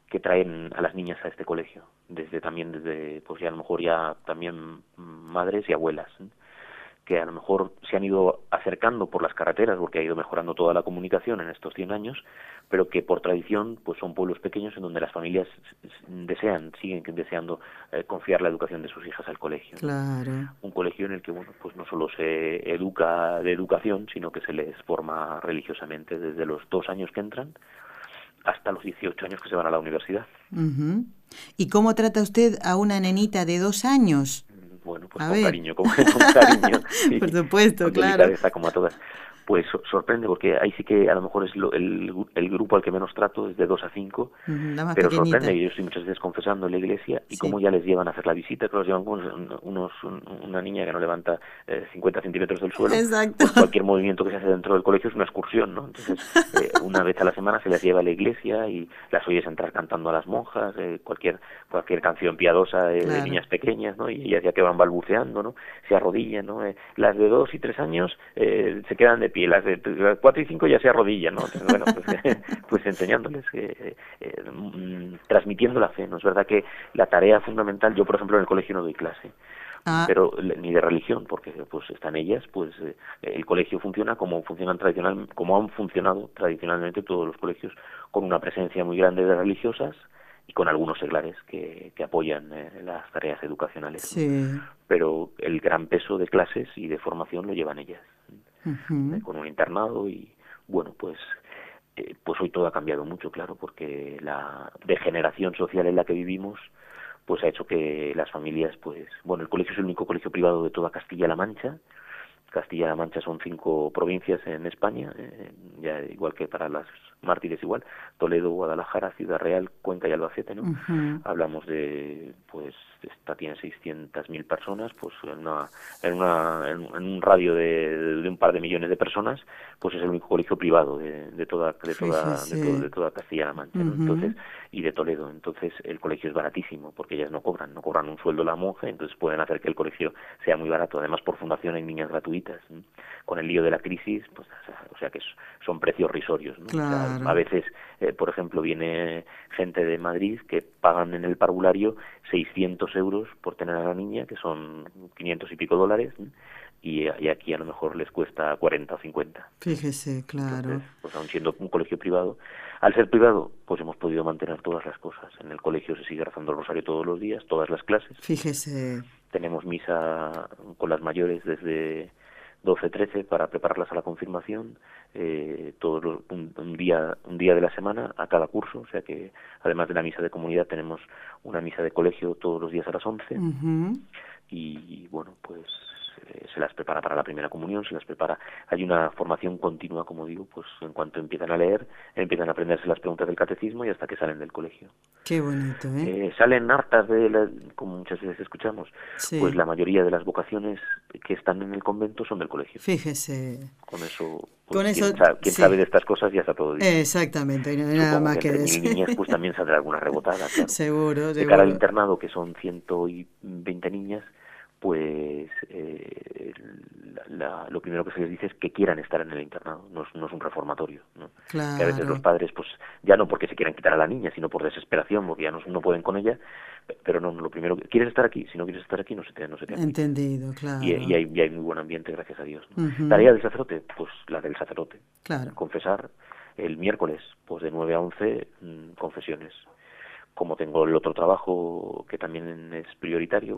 que traen a las niñas a este colegio, desde también desde pues ya a lo mejor ya también madres y abuelas, que a lo mejor se han ido acercando por las carreteras porque ha ido mejorando toda la comunicación en estos 100 años, pero que por tradición pues son pueblos pequeños en donde las familias desean, siguen deseando eh, confiar la educación de sus hijas al colegio. Claro. Un colegio en el que bueno, pues no solo se educa de educación, sino que se les forma religiosamente desde los dos años que entran hasta los 18 años que se van a la universidad. ¿Y cómo trata usted a una nenita de dos años? Bueno, pues con cariño, <laughs> con, cariño. Por supuesto, claro. como a todas pues sorprende porque ahí sí que a lo mejor es el, el, grupo al que menos trato es de dos a cinco pero sorprende yo estoy muchas veces confesando en la iglesia y cómo ya les llevan a hacer la visita que los llevan con unos, una niña que no levanta eh, 50 centímetros del suelo. Pues cualquier movimiento que se hace dentro del colegio es una excursión no entonces eh, una vez a la semana se les lleva a la iglesia y las oyes entrar cantando a las monjas eh, cualquier cualquier canción piadosa de niñas pequeñas no y ellas ya que van balbuceando no se arrodillan no eh, las de dos y tres años se quedan de y las de cuatro y cinco ya se arrodillan, ¿no? bueno, pues, <laughs> <laughs> pues enseñándoles, eh, eh, mm, transmitiendo la fe, ¿no? Es verdad que la tarea fundamental, yo por ejemplo en el colegio no doy clase, ah. pero ni de religión, porque pues están ellas, pues eh, el colegio funciona como funcionan tradicional, como han funcionado tradicionalmente todos los colegios, con una presencia muy grande de religiosas, y con algunos seglares que, que apoyan las tareas educacionales. Sí. Pero el gran peso de clases y de formación lo llevan ellas. Con un internado y bueno, pues eh, pues hoy todo ha cambiado mucho, claro, porque la degeneración social en la que vivimos pues ha hecho que las familias, pues, bueno, el colegio es el único colegio privado de toda Castilla-La Mancha, Castilla-La Mancha son cinco provincias en España, eh, ya igual que para las mártires igual, Toledo, Guadalajara, Ciudad Real, Cuenca y Albacete, ¿no? Hablamos de, pues, esta tiene 600.000 personas, pues en, una, en, una, en, un radio de, de, un par de millones de personas, pues es el único colegio privado de, de toda de toda, De, toda Castilla-La Mancha, entonces y de Toledo, entonces el colegio es baratísimo porque ellas no cobran, no cobran un sueldo la monja, entonces pueden hacer que el colegio sea muy barato, además por fundación hay niñas gratuitas, con el lío de la crisis, pues o sea que son precios risorios, ¿no? A veces, eh, por ejemplo, viene gente de Madrid que pagan en el parvulario 600 euros por tener a la niña, que son 500 y pico dólares, y, aquí a lo mejor les cuesta 40 o 50. Fíjese, claro. pues aún siendo un colegio privado, al ser privado, pues hemos podido mantener todas las cosas. En el colegio se sigue rezando el rosario todos los días, todas las clases. Fíjese. Tenemos misa con las mayores desde 12, 13 para prepararlas a la confirmación, eh, todo un, día un día de la semana a cada curso, o sea que además de la misa de comunidad tenemos una misa de colegio todos los días a las 11 y bueno, pues eh, se las prepara para la primera comunión, se las prepara. Hay una formación continua, como digo, pues en cuanto empiezan a leer, empiezan a aprenderse las preguntas del catecismo y hasta que salen del colegio. Qué bonito, ¿eh? eh salen hartas de, como muchas veces escuchamos, pues la mayoría de las vocaciones que están en el convento son del colegio. Fíjese. Con eso pues, Con eso, quien, sabe, de estas cosas ya está todo dicho. Exactamente, no hay nada más que, decir. niñas pues también saldrá alguna rebotada. <laughs> seguro, De cara al internado, que son 120 niñas, pues eh, lo primero que se les dice es que quieran estar en el internado, no es, un reformatorio. ¿no? Que a veces los padres, pues ya no porque se quieran quitar a la niña, sino por desesperación, porque ya no, no pueden con ella, pero no, lo primero, ¿quieres estar aquí? Si no quieres estar aquí, no se te, no se te Entendido, claro. Y, y, hay, y, hay, muy buen ambiente, gracias a Dios. Tarea del sacerdote, pues la del sacerdote. Claro. Confesar el miércoles, pues de 9 a 11, mm, confesiones como tengo el otro trabajo que también es prioritario,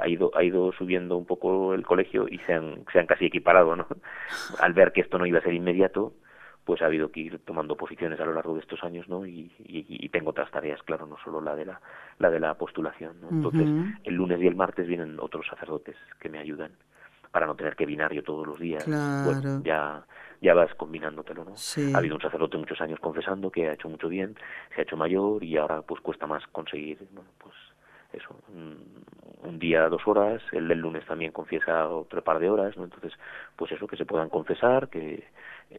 ha ido ha ido subiendo un poco el colegio y se han, se han casi equiparado, ¿no? <laughs> Al ver que esto no iba a ser inmediato, pues ha habido que ir tomando posiciones a lo largo de estos años, ¿no? Y, y, tengo otras tareas, claro, no solo la de la, la de la postulación, ¿no? Entonces, el lunes y el martes vienen otros sacerdotes que me ayudan para no tener que binario todos los días. Bueno, ya ya vas combinándotelo, ¿no? Ha habido un sacerdote muchos años confesando que ha hecho mucho bien, se ha hecho mayor y ahora pues cuesta más conseguir, bueno, pues eso, un, día dos horas, el del lunes también confiesa otro par de horas, ¿no? Entonces, pues eso, que se puedan confesar, que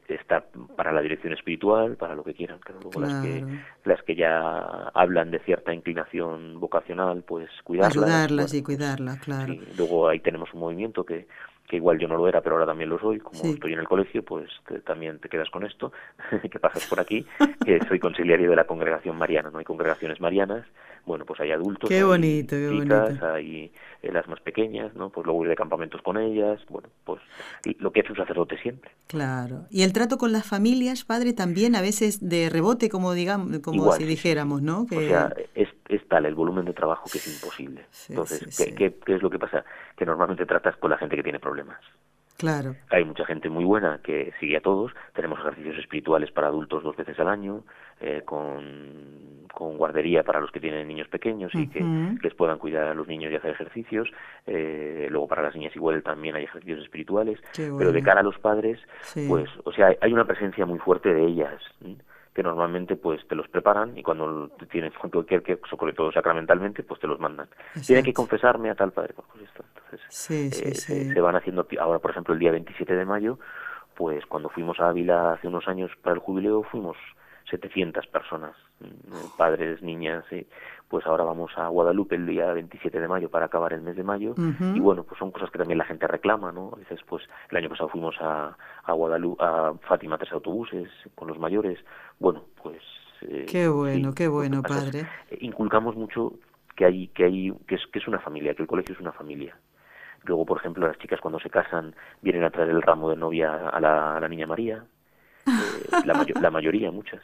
está para la dirección espiritual, para lo que quieran, pero luego las que las que ya hablan de cierta inclinación vocacional, pues cuidarlas. Ayudarlas y cuidarlas, claro. luego ahí tenemos un movimiento que que igual yo no lo era, pero ahora también lo soy, como estoy en el colegio, pues también te quedas con esto, <laughs> que pasas por aquí, que soy <laughs> conciliario de la congregación mariana, no hay congregaciones marianas, bueno, pues hay adultos, qué bonito, qué bonito. hay eh, las más pequeñas, ¿no? Pues luego ir de campamentos con ellas, bueno, pues lo que hace un sacerdote siempre. Claro. Y el trato con las familias, padre, también a veces de rebote, como digamos, como si dijéramos, ¿no? Que... O sea, es, es, tal el volumen de trabajo que es imposible. Entonces, ¿qué, ¿qué, es lo que pasa? Que normalmente tratas con la gente que tiene problemas. Claro. Hay mucha gente muy buena que sigue a todos. Tenemos ejercicios espirituales para adultos dos veces al año, eh, con, con, guardería para los que tienen niños pequeños y que les puedan cuidar a los niños y hacer ejercicios. Eh, luego para las niñas igual también hay ejercicios espirituales. Pero de cara a los padres, pues, o sea, hay una presencia muy fuerte de ellas que normalmente pues te los preparan y cuando tienes cualquier que sobre todo sacramentalmente pues te los mandan. Tiene que confesarme a tal padre pues esto entonces eh, se van haciendo ahora por ejemplo el día 27 de mayo pues cuando fuimos a Ávila hace unos años para el jubileo fuimos 700 personas, mm, padres, niñas, pues ahora vamos a Guadalupe el día 27 de mayo para acabar el mes de mayo y bueno, pues son cosas que también la gente reclama, ¿no? A veces pues el año pasado fuimos a, a Guadalupe, a Fátima tres autobuses con los mayores, bueno, pues... Eh, qué bueno, qué bueno, padre. Eh, inculcamos mucho que hay, que hay, que es, que es una familia, que el colegio es una familia. Luego, por ejemplo, las chicas cuando se casan vienen a traer el ramo de novia a la, a la niña María. La, la mayoría, muchas.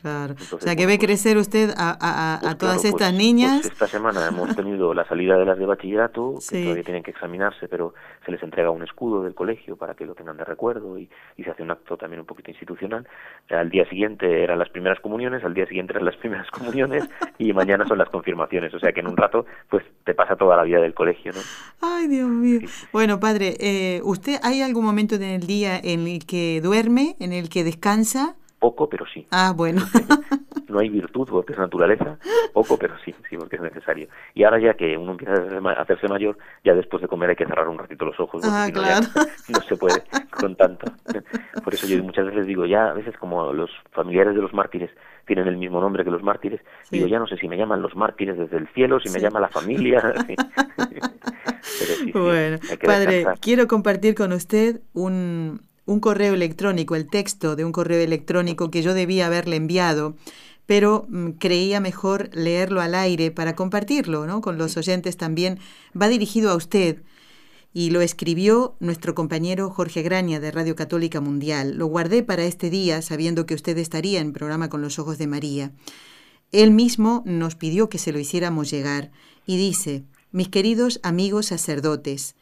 Claro. o sea, que ve pues, crecer usted a, pues todas estas pues, niñas. esta semana hemos tenido la salida de las de bachillerato, <laughs> que todavía tienen que examinarse, pero se les entrega un escudo del colegio para que lo tengan de recuerdo y, se hace un acto también un poquito institucional. Al día siguiente eran las primeras comuniones, al día siguiente eran las primeras comuniones <laughs> y mañana son las confirmaciones. O sea que en un rato pues te pasa toda la vida del colegio, ¿no? Ay, Dios mío. Bueno, padre, eh, ¿usted hay algún momento en el día en el que duerme, en el que descansa? Poco, pero sí. Ah, bueno. no hay virtud porque es naturaleza, poco, pero sí, sí, porque es necesario. Y ahora ya que uno empieza a hacerse mayor, ya después de comer hay que cerrar un ratito los ojos, porque ah, claro. <laughs> no se puede con tanto. Por eso yo muchas veces digo, ya a veces como los familiares de los mártires tienen el mismo nombre que los mártires, digo, ya no sé si me llaman los mártires desde el cielo, si me llama la familia. <laughs> <laughs> bueno, padre, quiero compartir con usted un, un correo electrónico, el texto de un correo electrónico que yo debía haberle enviado, pero mm, creía mejor leerlo al aire para compartirlo ¿no? con los oyentes también. Va dirigido a usted y lo escribió nuestro compañero Jorge Graña de Radio Católica Mundial. Lo guardé para este día sabiendo que usted estaría en programa con los ojos de María. Él mismo nos pidió que se lo hiciéramos llegar y dice, mis queridos amigos sacerdotes,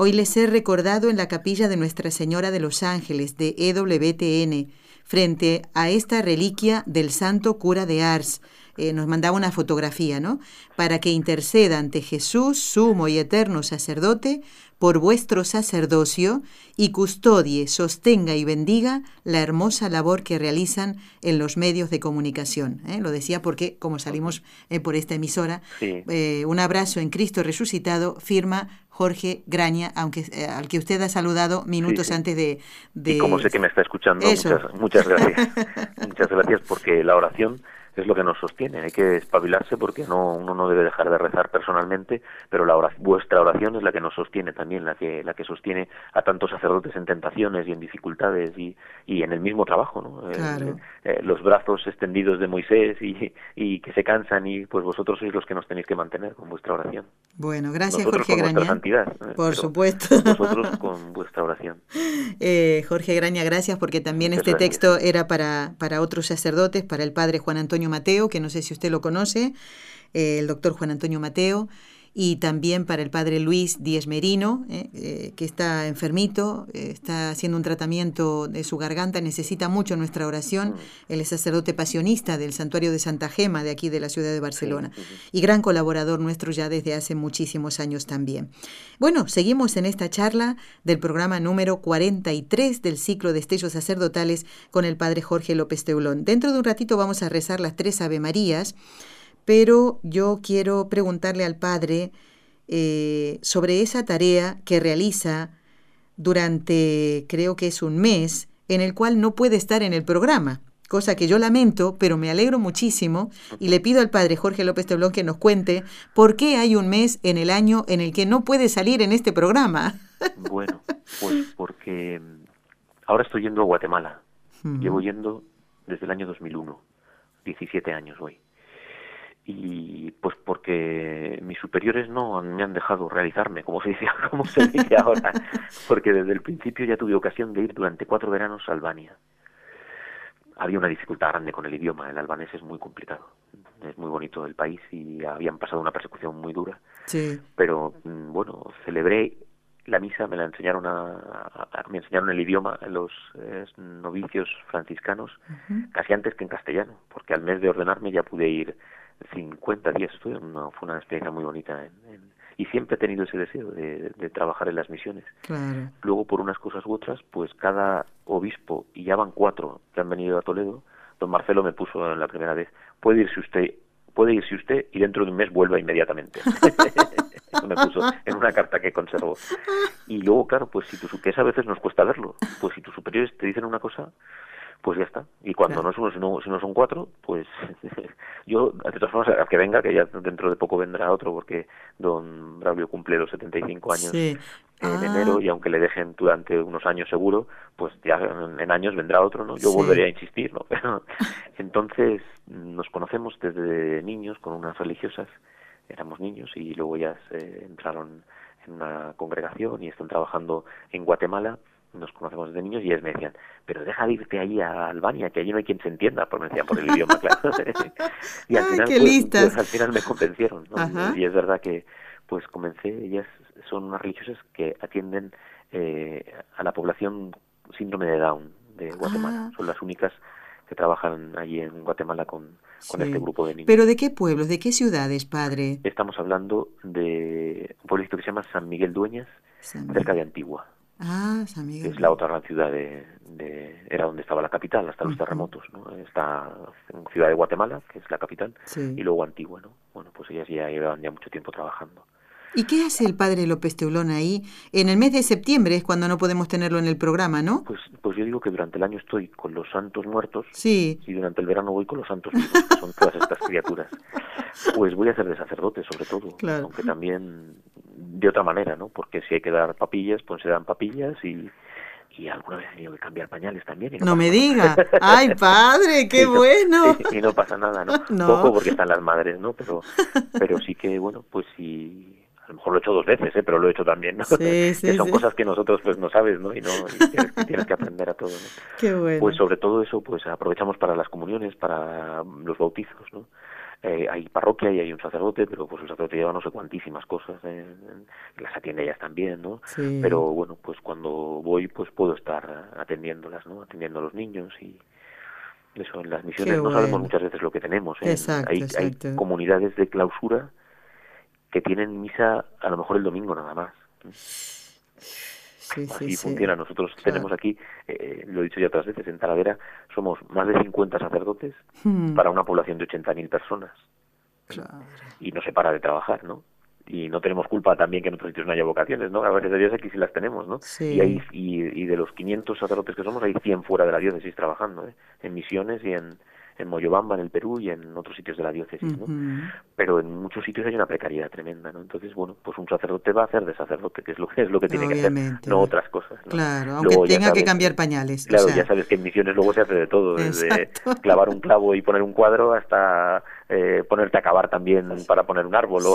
Hoy les he recordado en la capilla de Nuestra Señora de los Ángeles de EWTN, frente a esta reliquia del santo cura de Ars. Eh, nos mandaba una fotografía, ¿no? Para que interceda ante Jesús, sumo y eterno sacerdote, por vuestro sacerdocio y custodie, sostenga y bendiga la hermosa labor que realizan en los medios de comunicación. ¿eh? Lo decía porque, como salimos eh, por esta emisora, eh, un abrazo en Cristo resucitado, firma Jorge Graña, aunque al que usted ha saludado minutos antes de, de... Y como sé que me está escuchando, muchas, muchas gracias. <laughs> muchas gracias porque la oración es lo que nos sostiene. Hay que espabilarse porque no uno no debe dejar de rezar personalmente, pero la vuestra oración es la que nos sostiene también, la que la que sostiene a tantos sacerdotes en tentaciones y en dificultades y, y en el mismo trabajo, ¿no? Eh, eh, los brazos extendidos de Moisés y, y, que se cansan y pues vosotros sois los que nos tenéis que mantener con vuestra oración. Bueno, gracias Nosotros Jorge con Graña. santidad, ¿eh? Por supuesto. Vosotros con vuestra oración. <laughs> Jorge Graña, gracias porque también este texto era para, para otros sacerdotes, para el padre Juan Antonio Mateo, que no sé si usted lo conoce, el doctor Juan Antonio Mateo, y también para el padre Luis Díez Merino, eh, eh, que está enfermito, eh, está haciendo un tratamiento de su garganta, necesita mucho nuestra oración. Él es sacerdote pasionista del santuario de Santa Gema, de aquí de la ciudad de Barcelona, y gran colaborador nuestro ya desde hace muchísimos años también. Bueno, seguimos en esta charla del programa número 43 del ciclo de Estellos Sacerdotales con el padre Jorge López Teulón. Dentro de un ratito vamos a rezar las tres Ave Marías pero yo quiero preguntarle al Padre eh, sobre esa tarea que realiza durante, creo que es un mes, en el cual no puede estar en el programa, cosa que yo lamento, pero me alegro muchísimo y le pido al Padre Jorge López Teblón que nos cuente por qué hay un mes en el año en el que no puede salir en este programa. Bueno, pues porque ahora estoy yendo a Guatemala. Llevo yendo desde el año 2001, 17 años hoy y pues porque mis superiores no me han dejado realizarme, como se dice, <laughs> como se dice ahora, porque desde el principio ya tuve ocasión de ir durante cuatro veranos a Albania. Había una dificultad grande con el idioma, el albanés es muy complicado, es muy bonito el país y habían pasado una persecución muy dura. Sí. Pero mm, bueno, celebré la misa, me la enseñaron a, me enseñaron el idioma los novicios franciscanos casi antes que en castellano, porque al mes de ordenarme ya pude ir 50 días estuve, no, fue una experiencia muy bonita. y siempre he tenido ese deseo de, trabajar en las misiones. Luego, por unas cosas u otras, pues cada obispo, y ya van cuatro que han venido a Toledo, don Marcelo me puso en la primera vez, puede irse usted, puede irse usted y dentro de un mes vuelva inmediatamente. <laughs> Eso me puso en una carta que conservo. Y luego, claro, pues si tu, que a veces nos cuesta verlo, pues si tus superiores te dicen una cosa, pues ya está. Y cuando no es uno, sino, si no son cuatro, pues <laughs> yo, de todas formas, a que venga, que ya dentro de poco vendrá otro, porque don Braulio cumple los 75 años en ah. enero, y aunque le dejen durante unos años seguro, pues ya en, años vendrá otro, ¿no? Yo volveré a insistir, ¿no? <laughs> Pero, entonces, nos conocemos desde niños con unas religiosas, éramos niños, y luego ya se entraron en una congregación y están trabajando en Guatemala, nos conocemos desde niños y ellos me decían, pero deja de irte ahí a Albania, que allí no hay quien se entienda, por, me decían, por el <laughs> idioma, claro. y al final, pues, pues, al final me convencieron, ¿no? Y es verdad que, pues comencé, ellas son unas religiosas que atienden eh, a la población síndrome de Down de Guatemala. Ah. Son las únicas que trabajan allí en Guatemala con, con este grupo de niños. ¿Pero de qué pueblos, de qué ciudades, padre? Estamos hablando de un pueblito que se llama San Miguel Dueñas, cerca de Antigua. Ah, San Miguel. Es la otra gran ciudad de, de, era donde estaba la capital hasta los terremotos, ¿no? Está Ciudad de Guatemala, que es la capital, y luego Antigua, ¿no? Bueno, pues ellas ya llevaban ya mucho tiempo trabajando. ¿Y qué hace el padre López Teulón ahí? En el mes de septiembre es cuando no podemos tenerlo en el programa, ¿no? Pues, pues yo digo que durante el año estoy con los santos muertos sí. y durante el verano voy con los santos vivos, que son todas estas criaturas. <laughs> Pues voy a ser de sacerdote, sobre todo, aunque también de otra manera, ¿no? Porque si hay que dar papillas, pues se dan papillas y, y alguna vez he tenido que cambiar pañales también. no, me diga. <laughs> ¡Ay, padre, qué bueno! <laughs> Y, no pasa nada, ¿no? <laughs> Poco porque están las madres, ¿no? Pero, pero sí que, bueno, pues sí a lo mejor lo he hecho dos veces, ¿eh? pero lo he hecho también, ¿no? Sí, sí, que son cosas que nosotros pues no sabes, ¿no? Y, no, y tienes, que aprender a todo, ¿no? Qué bueno. Pues sobre todo eso, pues aprovechamos para las comuniones, para los bautizos, ¿no? Eh, hay parroquia y hay un sacerdote, pero pues el sacerdote lleva no sé cuantísimas cosas, eh, las atiende ellas también, ¿no? Pero bueno, pues cuando voy, pues puedo estar atendiéndolas, ¿no? Atendiendo a los niños y eso, en las misiones no sabemos muchas veces lo que tenemos. ¿eh? hay, hay comunidades de clausura que tienen misa a lo mejor el domingo nada más. Sí, Así funciona. Nosotros tenemos aquí, eh, lo he dicho ya otras veces, en Talavera somos más de 50 sacerdotes hmm. para una población de 80.000 personas. Y no se para de trabajar, ¿no? y no tenemos culpa también que en otros sitios no haya vocaciones, ¿no? A veces de Dios aquí sí las tenemos, ¿no? Y, hay, y, de los 500 sacerdotes que somos, hay 100 fuera de la diócesis trabajando, ¿eh? En misiones y en, en Moyobamba, en el Perú y en otros sitios de la diócesis, ¿no? Pero en muchos sitios hay una precariedad tremenda, ¿no? Entonces, bueno, pues un sacerdote va a hacer de sacerdote, que es lo que es lo que tiene que hacer, no otras cosas. Claro, aunque tenga que cambiar pañales. Claro, ya sabes que en misiones luego se hace de todo, desde clavar un clavo y poner un cuadro hasta eh, ponerte a cavar también para poner un árbol o,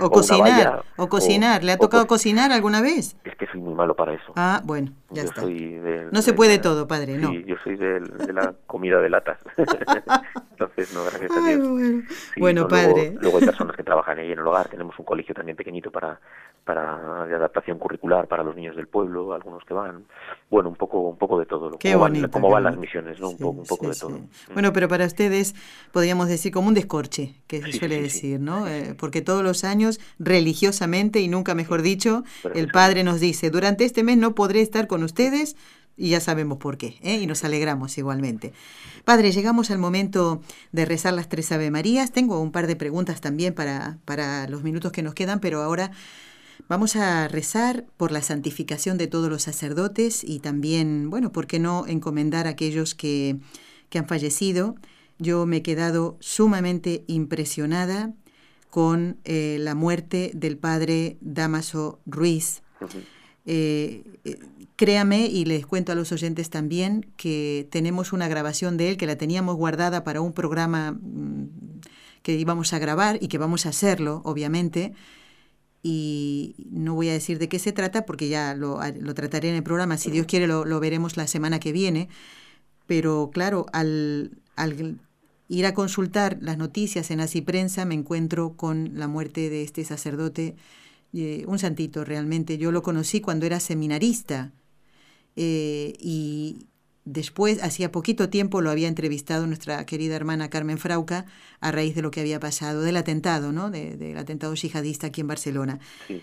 o, cocinar. o cocinar. ¿Le ha tocado cocinar alguna vez? Es que soy muy malo para eso. Ah, bueno, ya está. no se puede todo, padre, ¿no? Sí, yo soy de, la comida de latas. <laughs> Entonces, no, gracias a Dios. bueno, bueno padre. Luego, hay personas que trabajan ahí en el hogar. Tenemos un colegio también pequeñito para para de adaptación curricular para los niños del pueblo, algunos que van, bueno, un poco un poco de todo, qué cómo, bonito, van, cómo van las misiones, ¿no? un poco, un poco de todo. Mm. Bueno, pero para ustedes podríamos decir como un descorche, que se suele decir, ¿no? Eh, porque todos los años religiosamente y nunca mejor dicho, el padre nos dice, durante este mes no podré estar con ustedes y ya sabemos por qué, ¿eh? y nos alegramos igualmente. Padre, llegamos al momento de rezar las tres Ave Marías. Tengo un par de preguntas también para, para los minutos que nos quedan, pero ahora Vamos a rezar por la santificación de todos los sacerdotes y también, bueno, ¿por qué no encomendar a aquellos que, que han fallecido? Yo me he quedado sumamente impresionada con eh, la muerte del padre Damaso Ruiz. Eh, eh, créame y les cuento a los oyentes también que tenemos una grabación de él que la teníamos guardada para un programa mm, que íbamos a grabar y que vamos a hacerlo, obviamente y no voy a decir de qué se trata porque ya lo, lo trataré en el programa, si Dios quiere lo, lo, veremos la semana que viene, pero claro, al, al ir a consultar las noticias en Así Prensa me encuentro con la muerte de este sacerdote, eh, un santito realmente, yo lo conocí cuando era seminarista eh, y, Después, hacía poquito tiempo, lo había entrevistado nuestra querida hermana Carmen Frauca a raíz de lo que había pasado, del atentado, ¿no? del atentado yihadista aquí en Barcelona.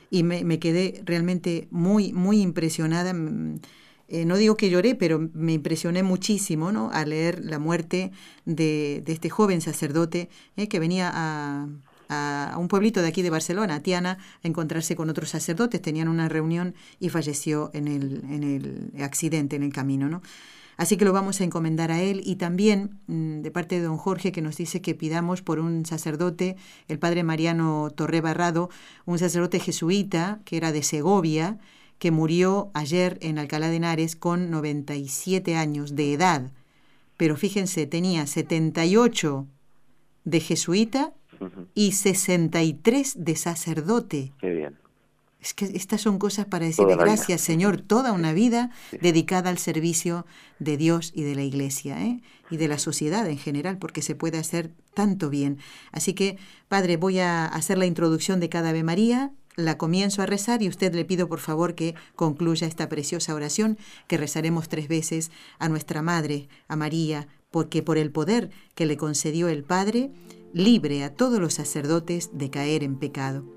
Y me, quedé realmente muy, muy impresionada. Mm, eh, no digo que lloré, pero me impresioné muchísimo ¿no? al leer la muerte de, este joven sacerdote eh, que venía a, a, un pueblito de aquí de Barcelona, a Tiana, a encontrarse con otros sacerdotes. Tenían una reunión y falleció en el, en el accidente, en el camino. ¿no? Así que lo vamos a encomendar a él y también mm, de parte de don Jorge que nos dice que pidamos por un sacerdote, el padre Mariano Torre Barrado, un sacerdote jesuita que era de Segovia, que murió ayer en Alcalá de Henares con 97 años de edad. Pero fíjense, tenía 78 de jesuita y 63 de sacerdote. Qué bien. Es que estas son cosas para decirle gracias, Señor, toda una vida dedicada al servicio de Dios y de la Iglesia ¿eh? y de la sociedad en general, porque se puede hacer tanto bien. Así que, Padre, voy a hacer la introducción de cada Ave María, la comienzo a rezar y usted le pido por favor que concluya esta preciosa oración que rezaremos tres veces a nuestra Madre, a María, porque por el poder que le concedió el Padre, libre a todos los sacerdotes de caer en pecado.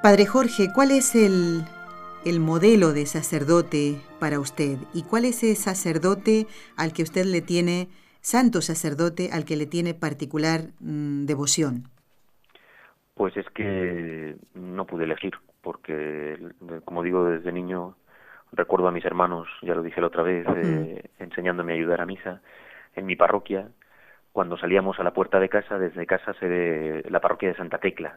Padre Jorge, ¿cuál es el, modelo de sacerdote para usted? ¿Y cuál es ese sacerdote al que usted le tiene, santo sacerdote, al que le tiene particular mm, devoción? Pues es que no pude elegir, porque, como digo, desde niño recuerdo a mis hermanos, ya lo dije la otra vez, eh, enseñándome a ayudar a misa en mi parroquia. Cuando salíamos a la puerta de casa, desde casa se ve la parroquia de Santa Tecla,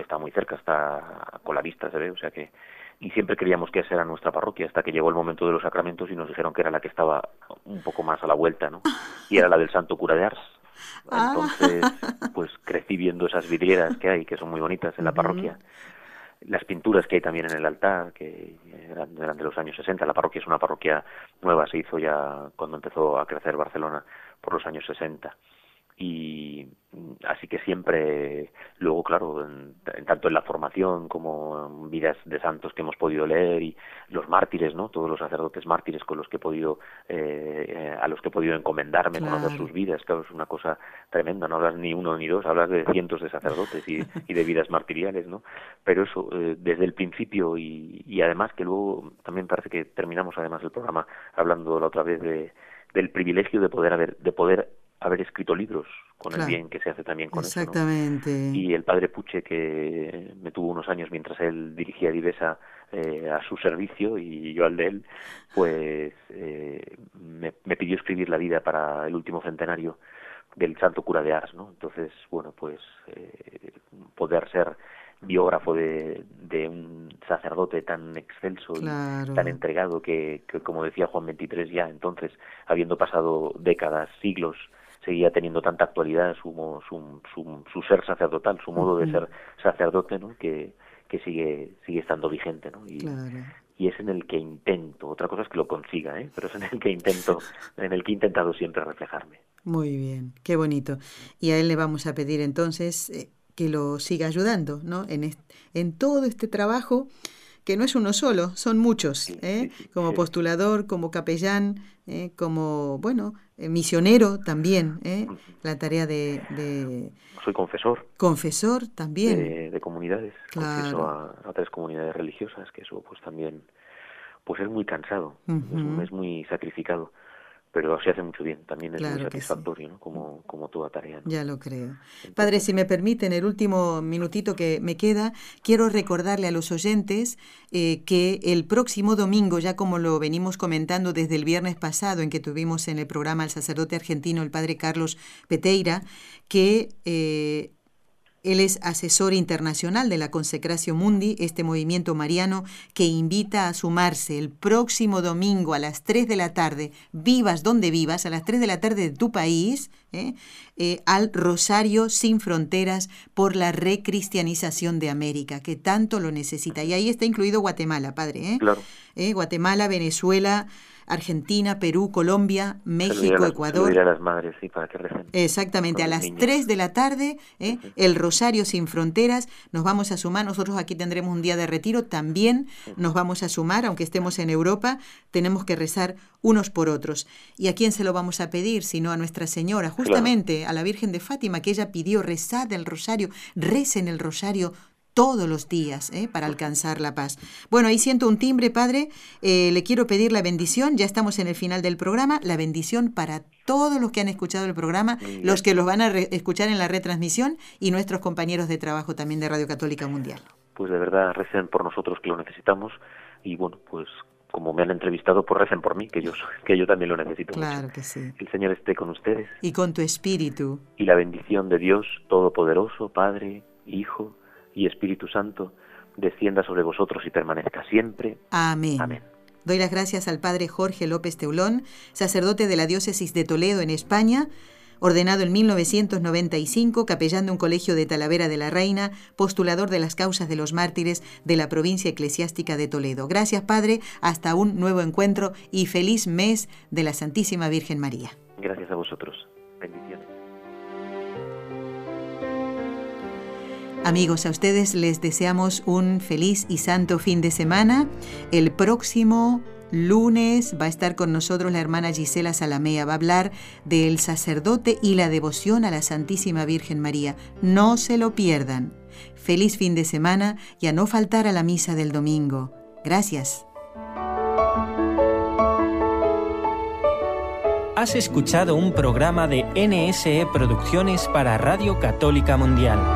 está muy cerca, está con la vista, se ve, o sea que y siempre creíamos que esa era nuestra parroquia hasta que llegó el momento de los sacramentos y nos dijeron que era la que estaba un poco más a la vuelta, ¿no? <laughs> Y era la del Santo Cura de Ars. Entonces, <laughs> pues crecí viendo esas vidrieras que hay, que son muy bonitas en la parroquia. las pinturas que hay también en el altar, que eran, de los años 60. La parroquia es una parroquia nueva, se hizo ya cuando empezó a crecer Barcelona por los años 60 y así que siempre luego claro en, tanto en la formación como en vidas de santos que hemos podido leer y los mártires no todos los sacerdotes mártires con los que he podido eh, a los que he podido encomendarme conocer sus vidas claro es una cosa tremenda no hablas ni uno ni dos hablas de cientos de sacerdotes y, y de vidas martiriales no pero eso eh, desde el principio y, y además que luego también parece que terminamos además el programa hablando la otra vez de del privilegio de poder haber de poder haber escrito libros con el bien que se hace también con Exactamente. eso. Y el padre Puche, que me tuvo unos años mientras él dirigía Divesa eh, a su servicio y yo al de él, pues eh, me, pidió escribir la vida para el último centenario del santo cura de Ars, ¿no? Entonces, bueno, pues eh, poder ser biógrafo de, de, un sacerdote tan excelso y tan entregado que, que, como decía Juan XXIII ya entonces, habiendo pasado décadas, siglos, seguía teniendo tanta actualidad su, su, su, ser sacerdotal, su modo de ser sacerdote, ¿no? que, que sigue, sigue estando vigente. ¿no? Y, y es en el que intento, otra cosa es que lo consiga, ¿eh? pero es en el que intento, <laughs> en el que he intentado siempre reflejarme. Muy bien, qué bonito. Y a él le vamos a pedir entonces eh, que lo siga ayudando, ¿no? En, en todo este trabajo que no es uno solo, son muchos, ¿eh? como postulador, como capellán, ¿eh? como, bueno, eh, misionero también, ¿eh? la tarea de, Soy confesor. Confesor también. De, comunidades, claro. a, tres comunidades religiosas, que eso pues también, pues es muy cansado, es muy sacrificado pero se hace mucho bien, también es muy satisfactorio, ¿no? como, como toda tarea. Ya lo creo. Padre, si me permiten, el último minutito que me queda, quiero recordarle a los oyentes eh, que el próximo domingo, ya como lo venimos comentando desde el viernes pasado, en que tuvimos en el programa al sacerdote argentino, el Padre Carlos Peteira, que eh, él es asesor internacional de la Consecración Mundi, este movimiento mariano que invita a sumarse el próximo domingo a las 3 de la tarde, vivas donde vivas, a las 3 de la tarde de tu país, ¿eh? Eh, al Rosario sin Fronteras por la recristianización de América, que tanto lo necesita. Y ahí está incluido Guatemala, padre. ¿eh? Claro. Guatemala, Venezuela. Argentina, Perú, Colombia, México, Ecuador. a las madres, sí, para que Exactamente, a las 3 de la tarde, ¿eh? el Rosario Sin Fronteras, nos vamos a sumar, nosotros aquí tendremos un día de retiro, también nos vamos a sumar, aunque estemos en Europa, tenemos que rezar unos por otros. ¿Y a quién se lo vamos a pedir? Sino a Nuestra Señora, justamente a la Virgen de Fátima, que ella pidió rezar el Rosario, recen el Rosario todos los días ¿eh? para alcanzar la paz. Bueno, ahí siento un timbre, Padre. Eh, le quiero pedir la bendición. Ya estamos en el final del programa. La bendición para todos los que han escuchado el programa, los que los van a escuchar en la retransmisión y nuestros compañeros de trabajo también de Radio Católica Mundial. Pues de verdad recen por nosotros que lo necesitamos y bueno, pues como me han entrevistado, pues recen por mí, que yo, que yo también lo necesito. Claro que sí. El Señor esté con ustedes. Y con tu espíritu. Y la bendición de Dios Todopoderoso, Padre, Hijo y Espíritu Santo descienda sobre vosotros y permanezca siempre. Amén. Amén. Doy las gracias al Padre Jorge López Teulón, sacerdote de la Diócesis de Toledo en España, ordenado en 1995, capellán de un colegio de Talavera de la Reina, postulador de las causas de los mártires de la provincia eclesiástica de Toledo. Gracias, Padre, hasta un nuevo encuentro y feliz mes de la Santísima Virgen María. Gracias a vosotros. Bendiciones. Amigos, a ustedes les deseamos un feliz y santo fin de semana. El próximo lunes va a estar con nosotros la hermana Gisela Salamea. Va a hablar del sacerdote y la devoción a la Santísima Virgen María. No se lo pierdan. Feliz fin de semana y a no faltar a la misa del domingo. Gracias. Has escuchado un programa de NSE Producciones para Radio Católica Mundial.